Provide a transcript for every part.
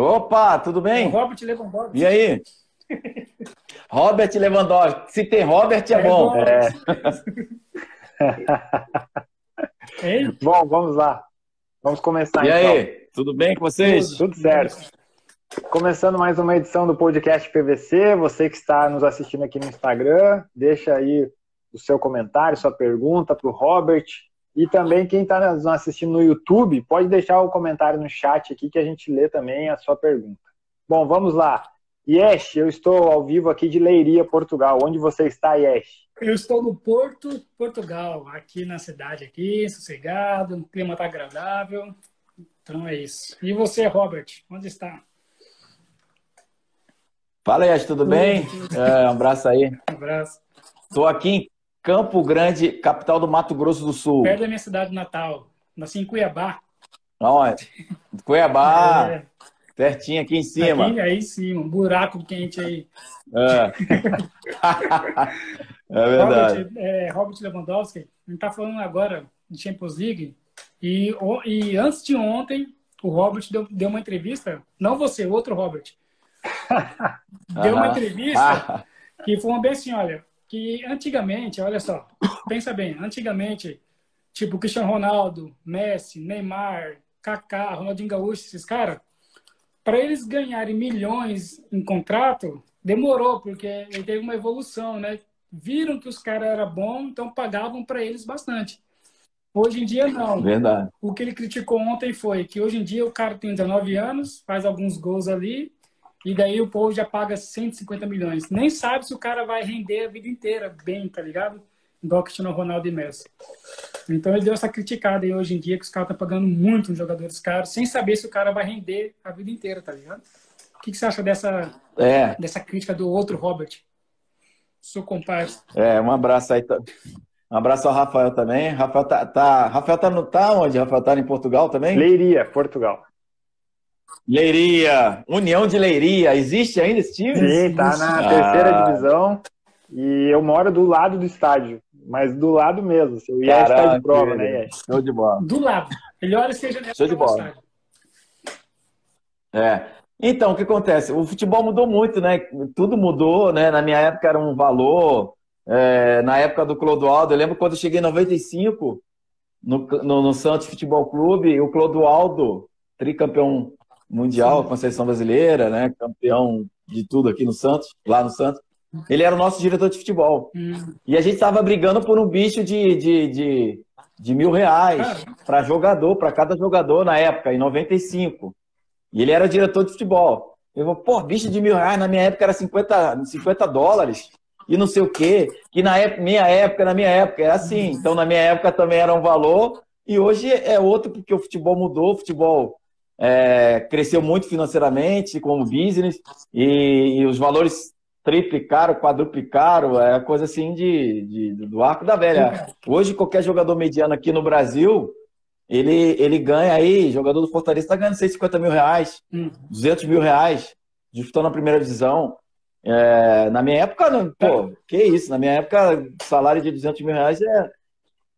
Opa, tudo bem? É Robert Lewandowski. E aí? Robert Lewandowski. Se tem Robert, é, é bom. É. bom, vamos lá. Vamos começar e então. E aí, tudo bem com vocês? Tudo, tudo certo. Começando mais uma edição do podcast PVC. Você que está nos assistindo aqui no Instagram, deixa aí o seu comentário, sua pergunta para o Robert. E também quem está nos assistindo no YouTube, pode deixar o comentário no chat aqui que a gente lê também a sua pergunta. Bom, vamos lá. Yesh, eu estou ao vivo aqui de Leiria, Portugal. Onde você está, Yesh? Eu estou no Porto, Portugal, aqui na cidade, aqui, sossegado, o clima está agradável. Então é isso. E você, Robert, onde está? Fala, Yesh, tudo bem? É, um abraço aí. Um abraço. Estou aqui em Campo Grande, capital do Mato Grosso do Sul. Perto da minha cidade natal. Nasci em Cuiabá. Onde? Cuiabá. É. Certinho aqui em cima. Aqui, aí sim, um buraco quente aí. É, é verdade. Robert, é, Robert Lewandowski, a gente está falando agora de Champions League. E, e antes de ontem, o Robert deu, deu uma entrevista. Não você, outro Robert. deu uma entrevista que foi bem assim: olha, que antigamente, olha só, pensa bem, antigamente, tipo Cristiano Ronaldo, Messi, Neymar, Kaká, Ronaldinho Gaúcho, esses caras, para eles ganharem milhões em contrato, demorou, porque ele teve uma evolução, né? Viram que os caras eram bons, então pagavam para eles bastante. Hoje em dia, não. Verdade. O que ele criticou ontem foi que hoje em dia o cara tem 19 anos, faz alguns gols ali, e daí o povo já paga 150 milhões. Nem sabe se o cara vai render a vida inteira bem, tá ligado? Igual Cristiano Ronaldo e Messi. Então ele deu essa criticada aí hoje em dia que os caras estão pagando muito nos jogadores caros, sem saber se o cara vai render a vida inteira, tá ligado? O que, que você acha dessa, é. dessa crítica do outro Robert? Seu compadre. É, um abraço aí. Um abraço ao Rafael também. Rafael tá, tá, Rafael tá, no, tá onde? Rafael tá em Portugal também? Leiria, Portugal. Leiria, União de Leiria, existe ainda esse time? Sim, tá na ah. terceira divisão e eu moro do lado do estádio, mas do lado mesmo. Assim, o Yes tá de prova, né? Show de bola. Do lado. Olha seja Show de bola. É. Então, o que acontece? O futebol mudou muito, né? Tudo mudou, né? Na minha época era um valor. É, na época do Clodoaldo, eu lembro quando eu cheguei em 95 no, no, no Santos Futebol Clube, o Clodoaldo, tricampeão mundial com a seleção brasileira, né? Campeão de tudo aqui no Santos, lá no Santos. Ele era o nosso diretor de futebol. Hum. E a gente estava brigando por um bicho de, de, de, de mil reais para jogador, para cada jogador na época, em 95. E ele era diretor de futebol. Eu vou, pô, bicho de mil reais, na minha época era 50, 50 dólares. E não sei o quê. Que na época, minha época, na minha época, era assim. Então, na minha época também era um valor. E hoje é outro, porque o futebol mudou, o futebol é, cresceu muito financeiramente como business e, e, os valores triplicaram, quadruplicaram, é coisa assim de, de, do arco da velha. Hoje, qualquer jogador mediano aqui no Brasil, ele, ele ganha aí, jogador do Fortaleza está ganhando 150 mil reais, hum. 200 mil reais, disputando a primeira divisão. É, na minha época, não, pô, que isso, na minha época, salário de 200 mil reais é,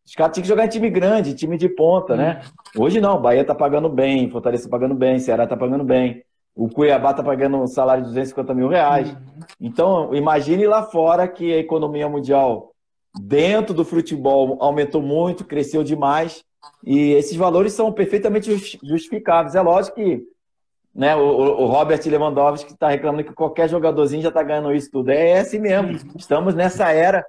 os caras tinham que jogar em time grande, time de ponta, né? Hoje não, Bahia tá pagando bem, Fortaleza tá pagando bem, Ceará tá pagando bem. O Cuiabá tá pagando um salário de 250 mil reais. Então, imagine lá fora que a economia mundial dentro do futebol aumentou muito, cresceu demais. E esses valores são perfeitamente justificáveis. É lógico que né, o, o Robert Lewandowski está reclamando que qualquer jogadorzinho já está ganhando isso tudo. É assim mesmo. Estamos nessa era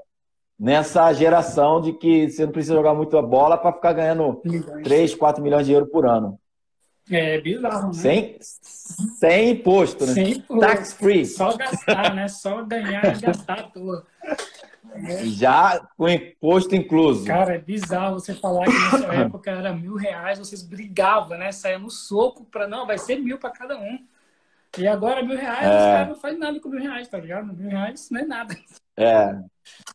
nessa geração de que você não precisa jogar muito a bola para ficar ganhando milhões. 3, 4 milhões de euros por ano. É bizarro, né? Sem, sem imposto, né? Sem imposto. Tax free. Só gastar, né? Só ganhar e gastar à toa. É. Já com imposto incluso. Cara, é bizarro você falar que nessa época era mil reais, vocês brigavam, né? Saia no soco para não, vai ser mil para cada um. E agora mil reais, é... os caras não fazem nada com mil reais, tá ligado? Mil reais não é nada. É,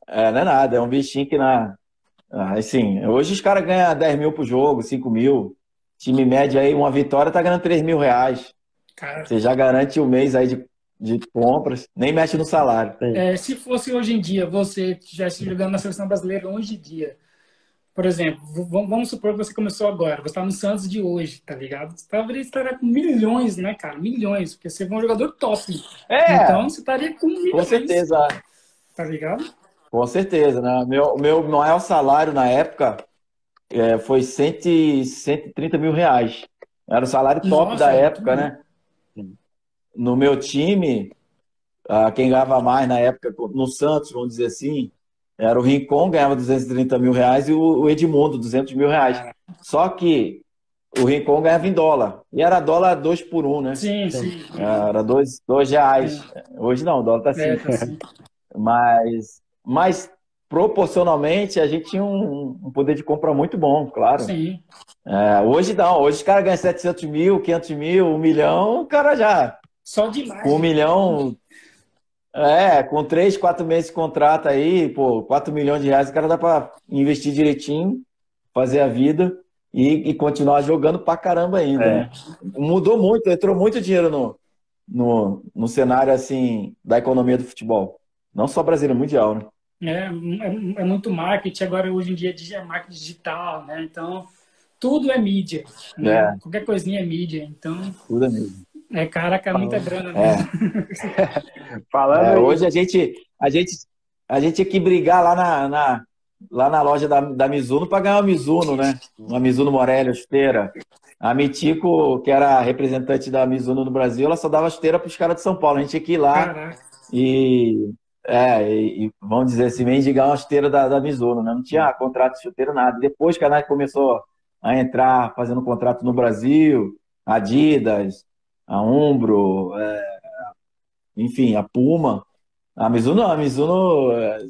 é, não é nada, é um bichinho que na. Ah, assim, hoje os caras ganham 10 mil por jogo, 5 mil. Time médio aí, uma vitória tá ganhando 3 mil reais. Cara. Você já garante o um mês aí de, de compras, nem mexe no salário. É, se fosse hoje em dia, você estivesse jogando na seleção brasileira hoje em dia, por exemplo, vamos supor que você começou agora, você está no Santos de hoje, tá ligado? Você estaria estaria com milhões, né, cara? Milhões, porque você é um jogador top. É. Então você estaria com milhões. Com certeza. Tá ligado? Com certeza, né? Meu, meu maior salário na época é, foi 100, 130 mil reais. Era o salário top Nossa, da época, né? No meu time, quem ganhava mais na época, no Santos, vamos dizer assim, era o Rincon, ganhava 230 mil reais, e o Edmundo, 200 mil reais. Só que o Rincon ganhava em dólar. E era dólar 2 por 1, um, né? Sim, sim. Era 2 reais. É. Hoje não, o dólar tá 5. É, tá mas, mas proporcionalmente a gente tinha um, um, poder de compra muito bom, claro. Sim. É, hoje não, hoje os caras ganham 700 mil, 500 mil, 1 milhão, o cara já. Só demais. Com um milhão, é, com três, quatro meses de contrato aí, pô, 4 milhões de reais, o cara dá para investir direitinho, fazer a vida e, e, continuar jogando pra caramba ainda. É. Né? Mudou muito, entrou muito dinheiro no, no, no cenário assim da economia do futebol. Não só brasileiro, mundial, né? É, é, é, muito marketing, agora hoje em dia é marketing digital, né? Então, tudo é mídia. Né? É. Qualquer coisinha é mídia. Então, tudo é mídia. É, caraca, muita grana, né? É. Falando é, hoje a gente, a gente, a gente tinha que brigar lá na, na lá na loja da, da Mizuno para ganhar uma Mizuno, né? Uma Mizuno Morelli, esteira. A Mitico, que era representante da Mizuno no Brasil, ela só dava esteira para os caras de São Paulo. A gente tinha que ir lá Caraca. e, é, e, vamos dizer assim, mendigar uma esteira da, da Mizuno, né? Não tinha contrato de chuteiro, nada. Depois que a Nike começou a entrar fazendo contrato no Brasil, Adidas, a Umbro, é, enfim, a Puma. A Mizuno, a Mizuno é,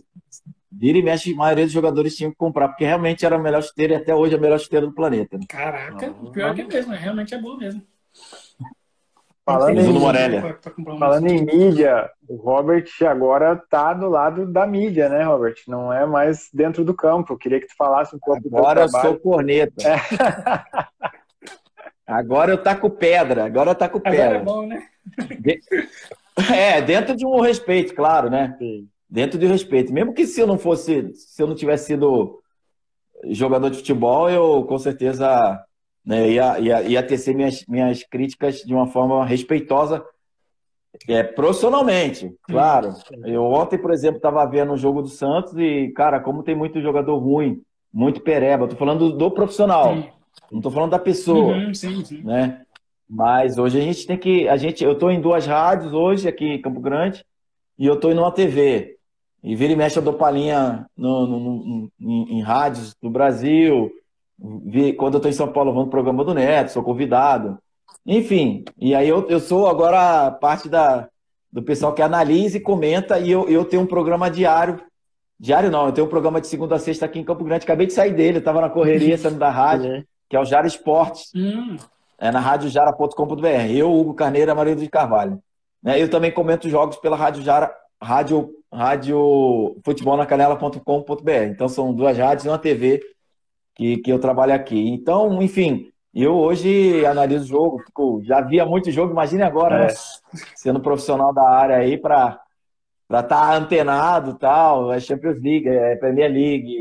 vira e mexe, a maioria dos jogadores tinham que comprar, porque realmente era a melhor chuteira e até hoje é a melhor chuteira do planeta. Né? Caraca, pior que é mesmo, realmente é boa mesmo. Falando em, falando em mídia, o Robert agora está do lado da mídia, né, Robert? Não é mais dentro do campo. Eu queria que tu falasse um pouco agora do teu trabalho. Agora eu sou corneta. É. Agora eu taco pedra, agora eu taco pedra. Agora é bom, né? É, dentro de um respeito, claro, né? Sim. Dentro de um respeito. Mesmo que se eu não fosse, se eu não tivesse sido jogador de futebol, eu com certeza né, ia, ia, ia tecer minhas, minhas críticas de uma forma respeitosa, é, profissionalmente, claro. Eu ontem, por exemplo, estava vendo um jogo do Santos e, cara, como tem muito jogador ruim, muito pereba. Estou falando do, do profissional. Sim. Não estou falando da pessoa, uhum, sim, sim. né? Mas hoje a gente tem que, a gente, eu estou em duas rádios hoje aqui em Campo Grande e eu estou em uma TV. E vira e mexe eu dou palhinha no, no, no em, em, rádios do Brasil. Quando eu estou em São Paulo, eu vou no programa do Neto, sou convidado. Enfim, e aí eu, eu sou agora parte da, do pessoal que analisa e comenta, e eu, eu tenho um programa diário. Diário não, eu tenho um programa de segunda a sexta aqui em Campo Grande. Acabei de sair dele, eu estava na correria saindo da rádio. Uhum que é o Jara Esportes, hum. é na radiojara.com.br. Eu, Hugo Carneiro e Marido de Carvalho. Né? Eu também comento jogos pela Rádio Jara, rádio, rádio futebol na canela.com.br. Então são duas rádios e uma TV que, que eu trabalho aqui. Então, enfim, eu hoje analiso o jogo, fico, já via muito jogo, imagine agora, é. né? sendo profissional da área aí para estar tá antenado tal, é Champions League, é Premier League,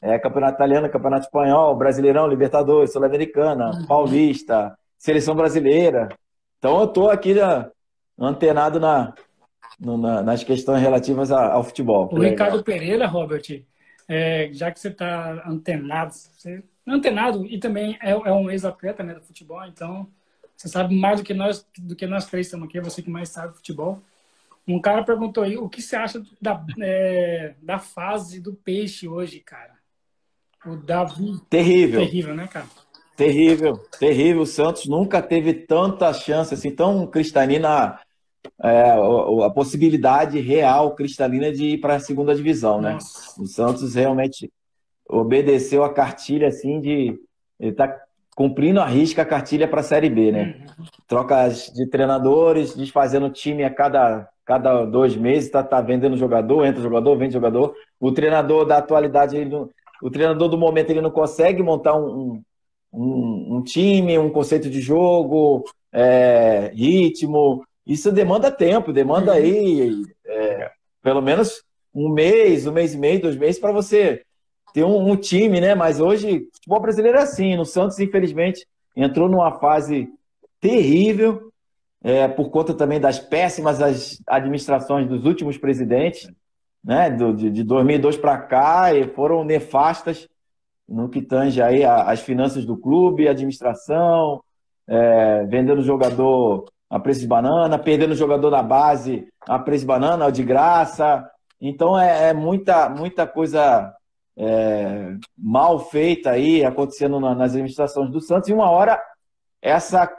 é Campeonato Italiano, Campeonato Espanhol, Brasileirão, Libertadores, Sul-Americana, uhum. Paulista, Seleção Brasileira. Então eu estou aqui né, antenado na, na, nas questões relativas ao futebol. O Ricardo Pereira, Robert, é, já que você está antenado, você, antenado e também é, é um ex-atleta né, do futebol, então você sabe mais do que nós, do que nós três estamos aqui, é você que mais sabe futebol. Um cara perguntou aí o que você acha da, é, da fase do peixe hoje, cara. O Davi. Terrível. Terrível, né, cara? Terrível, terrível. O Santos nunca teve tanta chance, assim, tão cristalina, é, a, possibilidade real cristalina de ir para a segunda divisão, né? Nossa. O Santos realmente obedeceu a cartilha, assim, de. Ele tá cumprindo a risca a cartilha para a Série B, né? Uhum. Trocas de treinadores, desfazendo time a cada cada dois meses está tá vendendo jogador, entra jogador, vende jogador. O treinador da atualidade, ele não, o treinador do momento, ele não consegue montar um, um, um time, um conceito de jogo, é, ritmo. Isso demanda tempo, demanda aí é, pelo menos um mês, um mês e meio, dois meses para você ter um, um, time, né? Mas hoje, o futebol brasileiro é assim. No Santos, infelizmente, entrou numa fase terrível, é, por conta também das péssimas administrações dos últimos presidentes, né? Do, de, de 2002 para cá, e foram nefastas no que tange aí as finanças do clube, administração, é, vendendo jogador a preço de banana, perdendo jogador na base a preço de banana, de graça. Então é, é muita, muita coisa é, mal feita aí acontecendo na, nas administrações do Santos e uma hora essa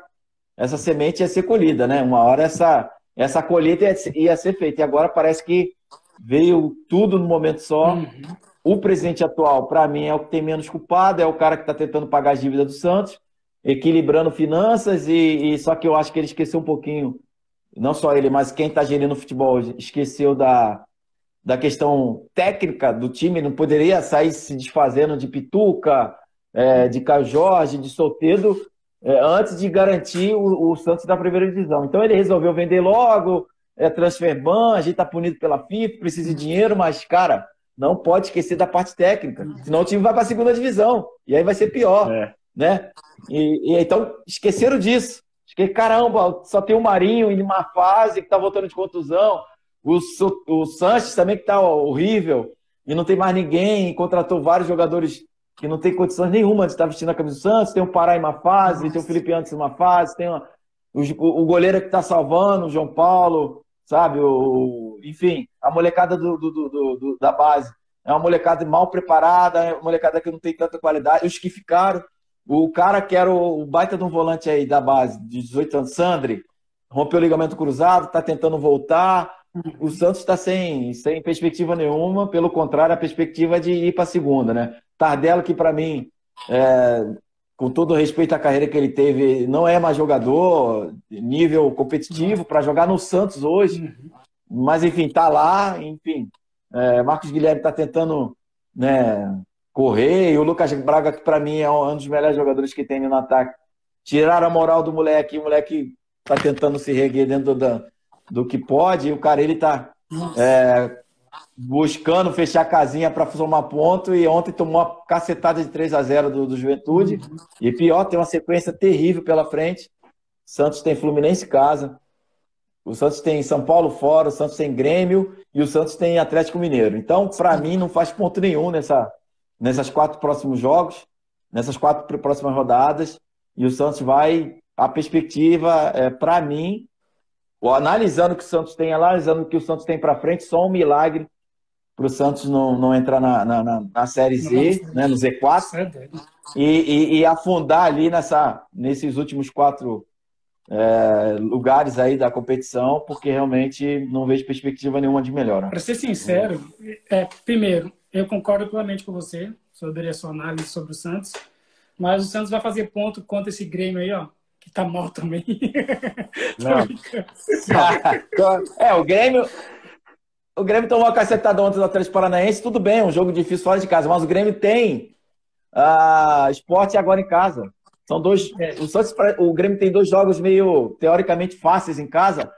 essa semente ia ser colhida, né? Uma hora essa essa colheita ia, ia ser feita e agora parece que veio tudo no momento só. Uhum. O presidente atual, para mim, é o que tem menos culpado, é o cara que está tentando pagar as dívidas do Santos, equilibrando finanças, e, e, só que eu acho que ele esqueceu um pouquinho, não só ele, mas quem está gerindo o futebol, esqueceu da, da questão técnica do time, não poderia sair se desfazendo de Pituca, é, de Caio Jorge, de Solteiro, é, antes de garantir o, o, Santos da primeira divisão. Então ele resolveu vender logo, é, transfer ban, a gente está punido pela FIFA, precisa de dinheiro, mas, cara, não pode esquecer da parte técnica, senão o time vai para a segunda divisão, e aí vai ser pior, é. Né? E, e, então, esqueceram disso. que caramba, só tem o Marinho em uma fase que está voltando de contusão, o, o Sanches também que está horrível, e não tem mais ninguém, contratou vários jogadores que não tem condições nenhuma de estar vestindo a camisa do Santos, tem o Pará em uma fase, Nossa. tem o Felipe Antes em uma fase, tem uma, o, o, goleiro que está salvando, o João Paulo, sabe? O, enfim, a molecada do, do, do, do, da base. É uma molecada mal preparada, é uma molecada que não tem tanta qualidade. Os que ficaram, o cara que era o baita de um volante aí da base, de 18 anos, Sandri, rompeu o ligamento cruzado, está tentando voltar. O Santos está sem, sem perspectiva nenhuma, pelo contrário, a perspectiva é de ir para a segunda, né? Tardello, que para mim, é, com todo respeito à carreira que ele teve, não é mais jogador, nível competitivo, para jogar no Santos hoje. Uhum. Mas, enfim, tá lá, enfim. É, Marcos Guilherme está tentando né, correr, e o Lucas Braga, que para mim é um dos melhores jogadores que tem no ataque. Tiraram a moral do moleque, o moleque está tentando se reguer dentro do, do que pode, e o cara ele tá é, buscando fechar a casinha para somar ponto, e ontem tomou uma cacetada de 3 a 0 do, do Juventude. E pior, tem uma sequência terrível pela frente. Santos tem Fluminense em casa, o Santos tem São Paulo fora, o Santos tem Grêmio e o Santos tem Atlético Mineiro. Então, para mim, não faz ponto nenhum nessa, nessas quatro próximos jogos, nessas quatro próximas rodadas. E o Santos vai. A perspectiva, é, para mim, analisando o que o Santos tem, analisando o que o Santos tem para frente, só um milagre para o Santos não, não entrar na, na, na, na Série Z, Nossa, né, no Z4, é e, e, e, afundar ali nessa, nesses últimos quatro é, lugares aí da competição, porque realmente não vejo perspectiva nenhuma de melhora. Para ser sincero, é, primeiro, eu concordo plenamente com você sobre a sua análise sobre o Santos, mas o Santos vai fazer ponto contra esse Grêmio aí, ó, que tá mal também. é, o Grêmio. O Grêmio tomou uma cacetada ontem do Atlético Paranaense, tudo bem, um jogo difícil fora de casa, mas o Grêmio tem uh, esporte agora em casa. São dois. É. O, Santos, o Grêmio tem dois jogos meio teoricamente fáceis em casa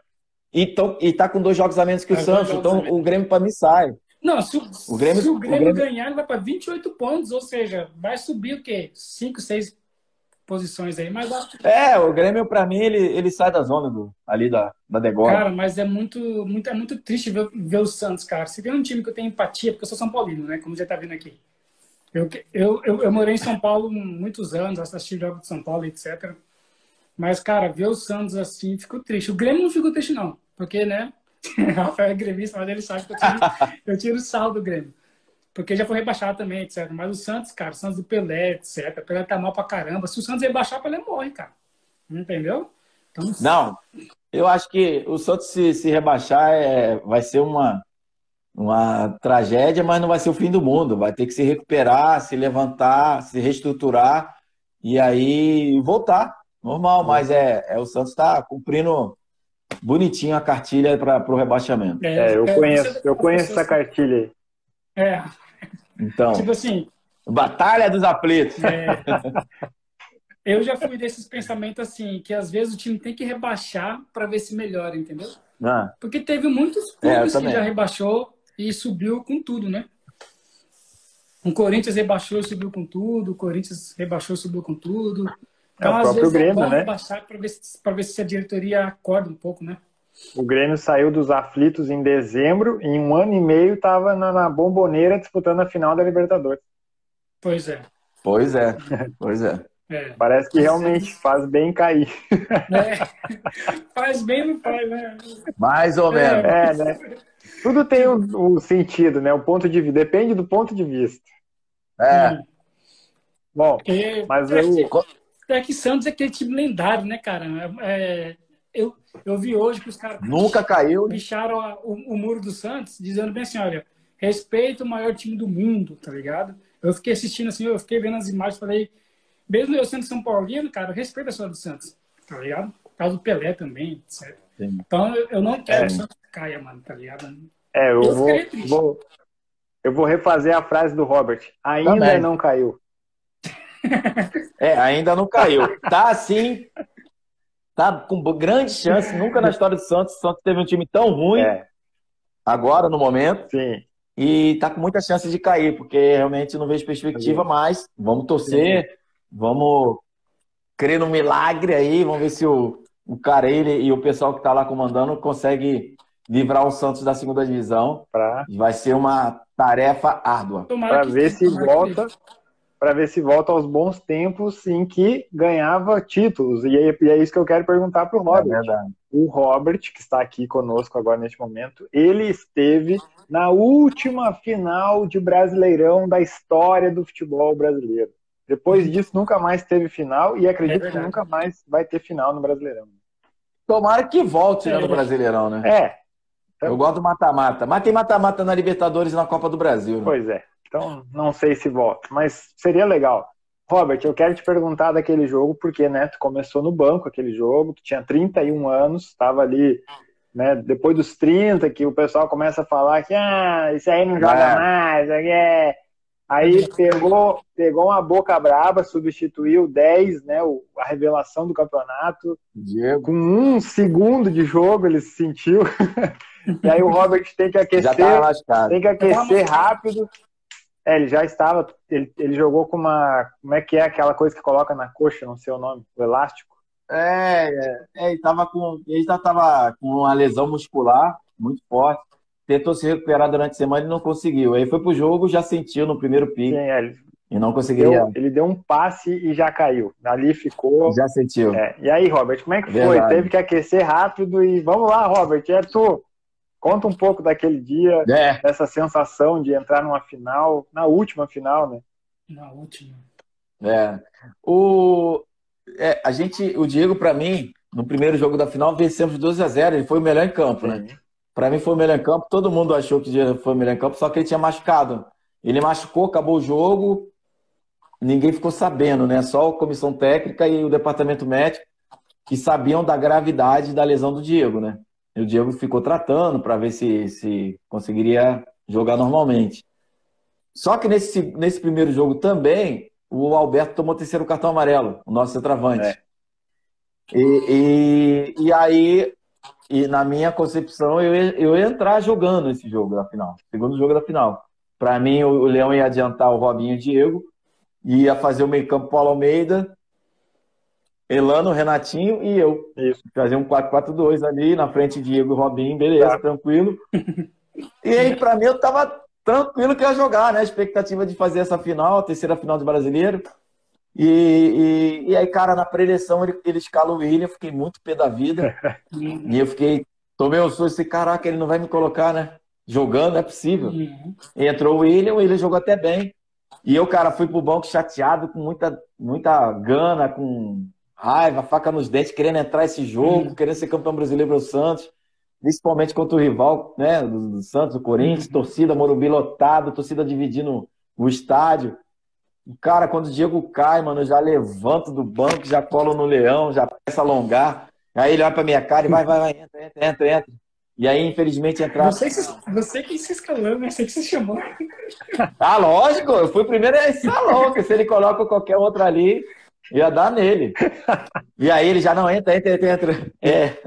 e, to, e tá com dois jogos a menos que o é, Santos. Então o Grêmio para mim sai. Não, se o, o Grêmio, se o Grêmio, o Grêmio ganhar, ele vai para 28 pontos, ou seja, vai subir o quê? 5, 6 posições aí, mas É, o Grêmio para mim ele, ele sai da zona do ali da da degola. Cara, mas é muito muito é muito triste ver, ver o Santos, cara. Se tem um time que eu tenho empatia, porque eu sou São Paulino, né, como já tá vendo aqui. Eu, eu, eu, eu, morei em São Paulo muitos anos, assisti jogos de São Paulo, etc. Mas, cara, ver o Santos assim, fico triste. O Grêmio não ficou triste, não. Porque, né? Rafael é gremista, mas ele sabe que eu tiro, tiro sal do Grêmio. Porque já foi rebaixado também, etc. Mas o Santos, cara, o Santos do Pelé, etc. O Pelé tá mal pra caramba. Se o Santos rebaixar, o Pelé morre, cara. Entendeu? Então, não, eu acho que o Santos se, se rebaixar é, vai ser uma, uma tragédia, mas não vai ser o fim do mundo. Vai ter que se recuperar, se levantar, se reestruturar e aí voltar. Normal, mas é, é o Santos está cumprindo bonitinho a cartilha para o rebaixamento. É, é eu é, conheço, eu conheço essa cartilha aí. É. Então. Tipo assim. Batalha dos aflitos. É. Eu já fui desses pensamentos assim, que às vezes o time tem que rebaixar para ver se melhora, entendeu? Ah. Porque teve muitos é, clubes é, que já rebaixou e subiu com tudo, né? Um Corinthians rebaixou e subiu com tudo, o Corinthians rebaixou e subiu com tudo. Então, é o próprio Grêmio, é né? baixar para ver, se, ver se a diretoria acorda um pouco, né? O Grêmio saiu dos aflitos em dezembro, e em um ano e meio estava na, na bomboneira disputando a final da Libertadores. Pois é. Pois é, pois é. é. Parece que realmente faz bem cair. É. Faz bem, não faz, né? Mais ou menos. É, né? Tudo tem o um, um sentido, né? O ponto de vista. Depende do ponto de vista. É. Bom, mas eu. É que Santos é aquele time lendário, né, cara? É, eu, eu vi hoje que os caras. Nunca caiu. Picharam a, o, o, muro do Santos, dizendo bem assim: olha, respeita o maior time do mundo, tá ligado? Eu fiquei assistindo assim, eu fiquei vendo as imagens, falei, mesmo eu sendo São Paulino, cara, eu respeito a história do Santos, tá ligado? Por causa do Pelé também, certo? Sim. Então eu não quero é. que o Santos caia, mano, tá ligado? É, eu, eu vou, vou, eu vou refazer a frase do Robert. Ainda também. não caiu. É, ainda não caiu. Tá assim, tá com grande chance. Nunca na história do Santos, o Santos teve um time tão ruim. É. Agora, no momento. Sim. E tá com muita chance de cair, porque realmente não vejo perspectiva mais. Vamos torcer, Sim. vamos crer no milagre aí, vamos ver se o, o cara ele e o pessoal que tá lá comandando consegue livrar o Santos da segunda divisão. Pra... Vai ser uma tarefa árdua. Para ver se volta para ver se volta aos bons tempos em que ganhava títulos. E é, e é isso que eu quero perguntar para o Robert. É o Robert, que está aqui conosco agora neste momento, ele esteve na última final de Brasileirão da história do futebol brasileiro. Depois disso, nunca mais teve final e acredito é que nunca mais vai ter final no Brasileirão. Tomara que volte né, no é. Brasileirão, né? É. Eu gosto do mata-mata. Mas tem mata-mata na Libertadores e na Copa do Brasil. Né? Pois é. Então, não sei se volta, mas seria legal. Robert, eu quero te perguntar daquele jogo, porque né, tu começou no banco aquele jogo, tu tinha 31 anos, estava ali, né, depois dos 30, que o pessoal começa a falar que ah, isso aí não joga é. mais, é. Aí pegou, pegou uma boca braba, substituiu 10, né, a revelação do campeonato. Diego. Com um segundo de jogo ele se sentiu. e aí o Robert tem que aquecer, tem que aquecer rápido. É, ele já estava. Ele, ele jogou com uma. Como é que é aquela coisa que coloca na coxa, não sei o nome, o elástico? É, é, é ele estava com. Ele já estava com uma lesão muscular muito forte. Tentou se recuperar durante a semana e não conseguiu. Aí foi pro jogo, já sentiu no primeiro pique. Sim, é, ele, e não conseguiria. Deu, ele deu um passe e já caiu. Ali ficou. Já sentiu. É. E aí, Robert, como é que Verdade. foi? Teve que aquecer rápido e vamos lá, Robert, é tu. Conta um pouco daquele dia, é. dessa sensação de entrar numa final, na última final, né? Na última. É. O, é, a gente, o Diego, para mim, no primeiro jogo da final, vencemos 12 a 0 Ele foi o melhor em campo, né? Né? Para mim foi o melhor em campo. Todo mundo achou que o Diego foi o melhor em campo, só que ele tinha machucado. Ele machucou, acabou o jogo, ninguém ficou sabendo, né? Só a comissão técnica e o departamento médico que sabiam da gravidade da lesão do Diego, né? E o Diego ficou tratando para ver se, se conseguiria jogar normalmente. Só que nesse, nesse primeiro jogo também, o Alberto tomou o terceiro cartão amarelo, o nosso centroavante. É. E, e, e, aí, e na minha concepção, eu ia, eu ia entrar jogando esse jogo da final, segundo jogo da final. Para mim, o, o Leão ia adiantar o Robinho e o Diego, ia fazer o meio-campo Paulo Almeida, Elano, Renatinho e eu. Isso. Fazer um 4-4-2 ali, na frente Diego e Robinho, beleza, tá. tranquilo. E aí, para mim, eu tava tranquilo que ia jogar, né? A expectativa de fazer essa final, a terceira final do brasileiro. E, e, e aí, cara, na preleção ele, ele escala o William, fiquei muito pé da vida. e eu fiquei, tomei um susto, assim, caraca, ele não vai me colocar, né? Jogando, é possível. Uhum. Entrou o William, o William jogou até bem. E eu, cara, fui pro banco chateado, com muita, muita gana, com raiva, faca nos dentes, querendo entrar esse jogo, uhum. querendo ser campeão brasileiro para o Santos, principalmente contra o rival né, do, do Santos, o Corinthians, uhum. torcida Morumbi lotado, torcida dividindo o estádio. Cara, quando o Diego cai, mano, eu já levanto do banco, já colo no leão, já peço alongar. Aí ele olha pra minha cara e vai, vai, vai, entra, entra, entra, entra. E aí, infelizmente, entrar. Você, você que se escalou, né? Você que se chamou. Ah, lógico, eu fui o primeiro a salão, que se ele coloca qualquer outro ali, Ia dar nele. E aí ele já não entra, entra, entra, entra. É.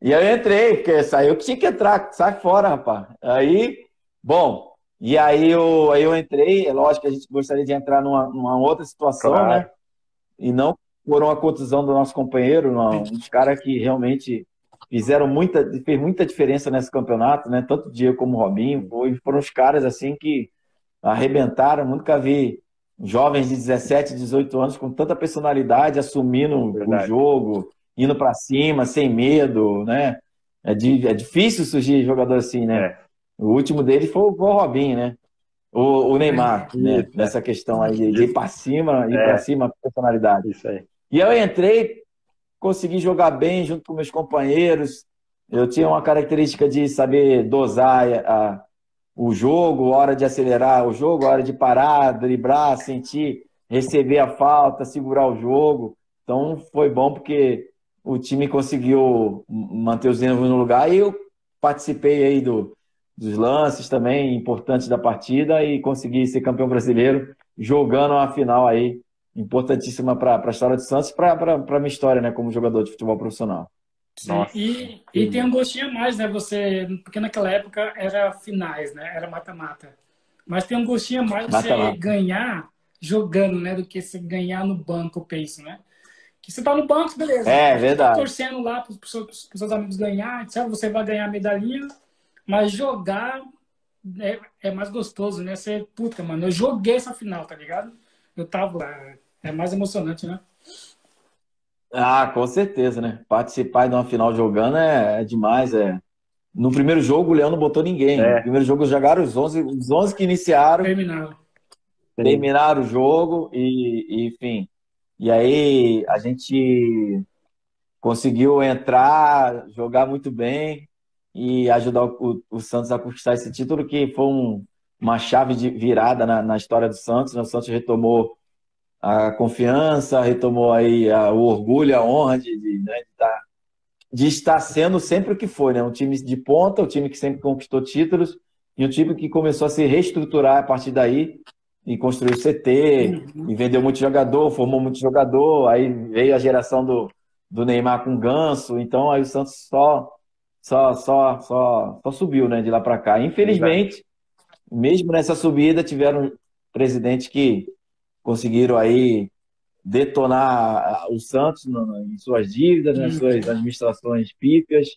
E eu entrei, porque saiu que tinha que entrar, sai fora, rapaz. Aí, bom, E aí eu, aí eu entrei, é lógico que a gente gostaria de entrar numa, numa outra situação, claro. né? E não por uma contusão do nosso companheiro, não, uns caras que realmente fizeram muita, fez muita diferença nesse campeonato, né? Tanto o Diego como o Robinho, foram os caras assim que arrebentaram, nunca vi jovens de 17, 18 anos com tanta personalidade assumindo Verdade. o jogo, indo para cima, sem medo, né? É, de, é difícil surgir jogador assim, né? É. O último dele foi, o Robinho, né? O, o Neymar, é. né? Nessa questão aí de ir para cima, ir é. para cima, personalidade. Isso aí. E eu entrei, consegui jogar bem junto com meus companheiros. Eu tinha uma característica de saber dosar a, o jogo, hora de acelerar o jogo, hora de parar, driblar, sentir, receber a falta, segurar o jogo. Então foi bom porque o time conseguiu manter os nervos no lugar e eu participei aí do, dos lances também importantes da partida e consegui ser campeão brasileiro jogando uma final aí importantíssima para a história do Santos, para a minha história, né, como jogador de futebol profissional. Nossa, e, e tem um gostinho a mais, né? Você, porque naquela época era finais, né? Era mata-mata. Mas tem um gostinho a mais você mata -mata. ganhar jogando, né? Do que você ganhar no banco, eu penso, né? Que você tá no banco, beleza. É, tá verdade. Tá torcendo lá para os seus, seus, amigos ganhar, sabe? Você vai ganhar medalhinha, mas jogar é, é mais gostoso, né? Você, puta, mano, eu joguei essa final, tá ligado? Eu tava lá. É mais emocionante, né? Ah, com certeza, né? Participar de uma final jogando é, é demais. É. No primeiro jogo, o Leão não botou ninguém. É. No primeiro jogo, jogaram os 11, os 11 que iniciaram. Terminaram. Terminaram o jogo e, e, enfim. E aí a gente conseguiu entrar, jogar muito bem e ajudar o, o Santos a conquistar esse título, que foi um, uma chave de virada na, na história do Santos. Né? O Santos retomou a confiança, retomou aí a, o orgulho, a honra de, de, né, de, estar, tá, de, estar, sendo sempre o que foi, né? Um time de ponta, um time que sempre conquistou títulos e um time que começou a se reestruturar a partir daí e construiu o CT uhum. e vendeu muito jogador, formou muito jogador, aí veio a geração do, do Neymar com o Ganso, então aí o Santos só só só só, só subiu, né, de lá para cá. Infelizmente, mesmo nessa subida tiveram presidentes que conseguiram aí detonar o Santos em suas dívidas, nas suas administrações pífias,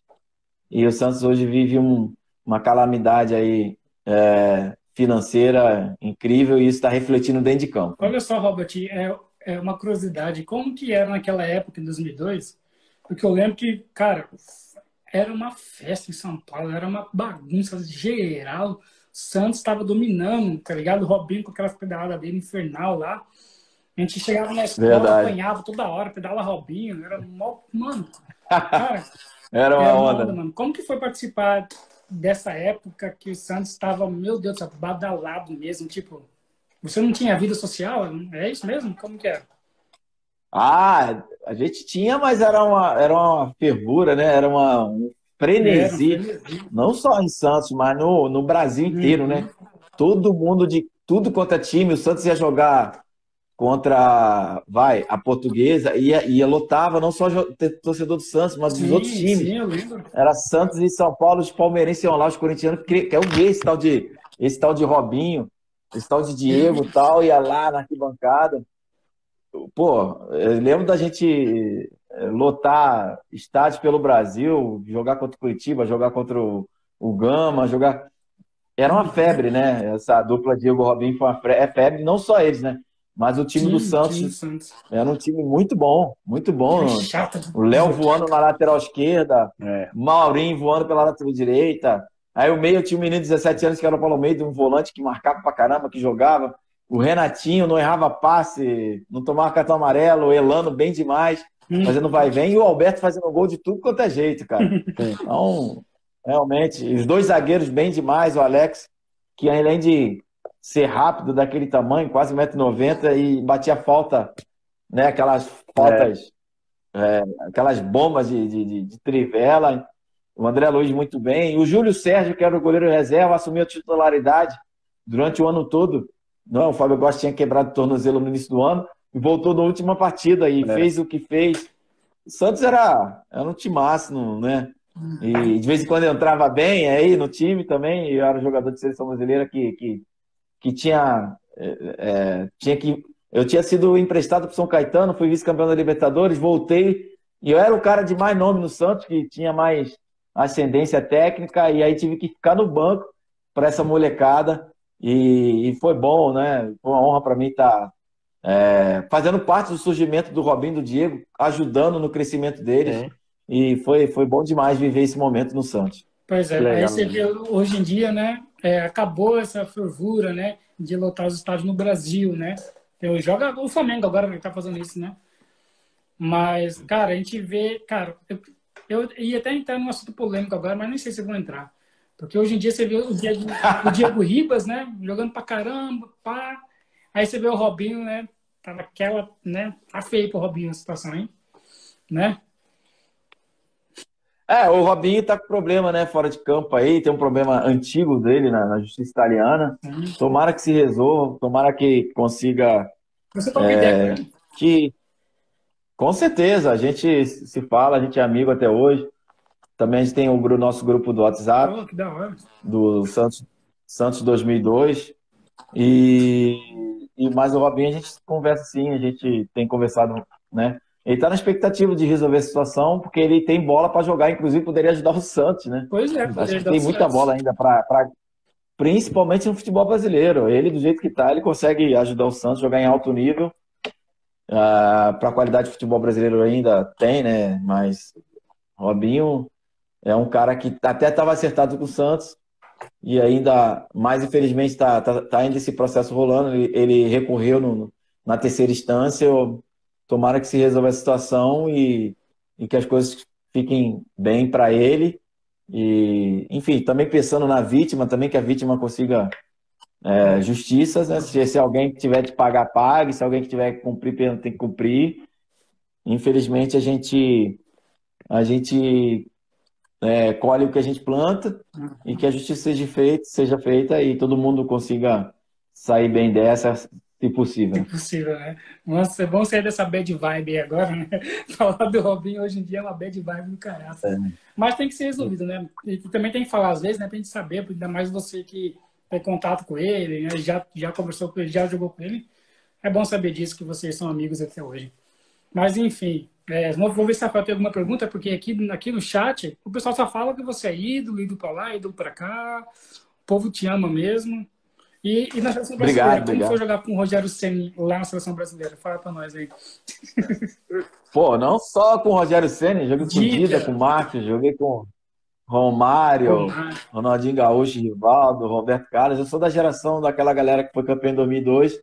e o Santos hoje vive um, uma calamidade aí é, financeira incrível e isso está refletindo dentro de campo. Olha só, Robert, é, é uma curiosidade, como que era naquela época, em 2002? Porque eu lembro que, cara, era uma festa em São Paulo, era uma bagunça geral, Santos estava dominando, tá ligado? O Robinho com aquelas pedaladas dele infernal lá. A gente chegava na escola, Verdade. apanhava toda hora, pedala Robinho, era mó... Mano, cara... era uma era onda. onda. mano. Como que foi participar dessa época que o Santos estava, meu Deus, badalado mesmo, tipo... Você não tinha vida social? É isso mesmo? Como que era? Ah, a gente tinha, mas era uma, era uma fervura, né? Era uma, um frenesi, é, não só em Santos, mas no, no Brasil inteiro, né? uhum. né? Todo mundo de tudo quanto é time, o Santos ia jogar contra, vai, a portuguesa, ia, ia lotava não só torcedor do Santos, mas dos sim, outros times. Sim. Era Santos e São Paulo, os palmeirenses iam lá, os corintianos, que é o esse tal de, esse tal de Robinho, esse tal de Diego e tal, ia lá na arquibancada. Pô, eu lembro da gente lotar estádios pelo Brasil, jogar contra o Curitiba, jogar contra o, o Gama, jogar. Era uma febre, né? Essa dupla Diego Robinho foi uma é febre, não só eles, né? Mas o time Sim, do Santos, time Santos, era um time muito bom, muito bom. O Léo voando na lateral esquerda, é. Maurinho voando pela lateral direita. Aí o meio tinha um menino de 17 anos que era o Paulo Meio, um volante que marcava pra caramba, que jogava. O Renatinho não errava passe, não tomava cartão amarelo, o Elano bem demais. Hum. fazendo vai e vem, e o Alberto fazendo gol de tudo quanto é jeito, cara. Então, realmente, os dois zagueiros bem demais, o Alex, que além de ser rápido daquele tamanho, quase 1,90m, e batia falta, né? Aquelas faltas, é. É, aquelas bombas de, de, de, trivela. O André Luiz muito bem. O Júlio Sérgio, que era o goleiro reserva, assumiu a titularidade durante o ano todo. Não, o Fábio Gosta tinha quebrado o tornozelo no início do ano voltou na última partida e é. fez o que fez. O Santos era, era um timaço, né? E de vez em quando eu entrava bem aí no time também. Eu era jogador de seleção brasileira que, que, que tinha, é, é tinha que. Eu tinha sido emprestado para São Caetano, fui vice-campeão da Libertadores, voltei. E eu era o cara de mais nome no Santos, que tinha mais ascendência técnica, e aí tive que ficar no banco para essa molecada. E, e, foi bom, né? Foi uma honra para mim estar tá, é, fazendo parte do surgimento do Robinho do Diego, ajudando no crescimento deles. É. E foi, foi bom demais viver esse momento no Santos. Pois é, aí você vê hoje em dia, né? É, acabou essa fervura, né? De lotar os estádios no Brasil, né? Eu jogo o Flamengo agora que tá fazendo isso, né? Mas, cara, a gente vê, cara, eu, eu ia até entrar num assunto polêmico agora, mas nem sei se vou entrar. Porque hoje em dia você vê o Diego, o Diego Ribas, né? Jogando pra caramba, pá. Aí você vê o Robinho, né? Tá naquela, né? Tá feio pro Robinho a situação, hein? Né? É, o Robinho tá com problema, né? Fora de campo aí, tem um problema antigo dele na, na justiça italiana. Sim. Tomara que se resolva, tomara que consiga. Você tá é, ideia, né? Que com certeza, a gente se fala, a gente é amigo até hoje. Também a gente tem o nosso grupo do WhatsApp, oh, que da hora. do Santos, Santos 2002. E, e mais o Robinho a gente conversa sim, a gente tem conversado, né? Ele está na expectativa de resolver a situação, porque ele tem bola para jogar, inclusive poderia ajudar o Santos, né? Pois é, Acho que tem muita bola ainda para. Principalmente no futebol brasileiro. Ele, do jeito que está, ele consegue ajudar o Santos a jogar em alto nível. Ah, para a qualidade de futebol brasileiro ainda tem, né? Mas Robinho é um cara que até estava acertado com o Santos e ainda, mais infelizmente, está tá, tá ainda esse processo rolando. Ele, ele recorreu no, na terceira instância. Eu, tomara que se resolva a situação e, e que as coisas fiquem bem para ele. E, enfim, também pensando na vítima, também que a vítima consiga é, justiça, né? Se, se, alguém tiver de pagar, pague. Se alguém que tiver que cumprir tem que cumprir. Infelizmente, a gente, a gente é, colhe o que a gente planta e que a justiça seja feita, seja feita e todo mundo consiga sair bem dessa se possível. Se possível, né? Nossa, é bom sair dessa bad vibe aí agora, né? Falar do Robinho hoje em dia é uma bad vibe do caralho. É. Mas tem que ser resolvido, né? E também tem que falar às vezes, né? Pra gente saber, ainda mais você que tem contato com ele, né? já, já conversou com ele, já jogou com ele. É bom saber disso, que vocês são amigos até hoje. Mas, enfim, é, vou ver se a tem alguma pergunta, porque aqui, aqui no chat o pessoal só fala que você é ídolo, ídolo pra lá, ídolo pra cá. O povo te ama mesmo. E, e na seleção brasileira, obrigado, como obrigado. foi jogar com o Rogério Senni lá na seleção brasileira? Fala pra nós aí. Pô, não só com o Rogério Senni, joguei com Dida, Dida com o Marcos, joguei com Romário, Romário, Ronaldinho Gaúcho, Rivaldo, Roberto Carlos. Eu sou da geração daquela galera que foi campeã em 2002,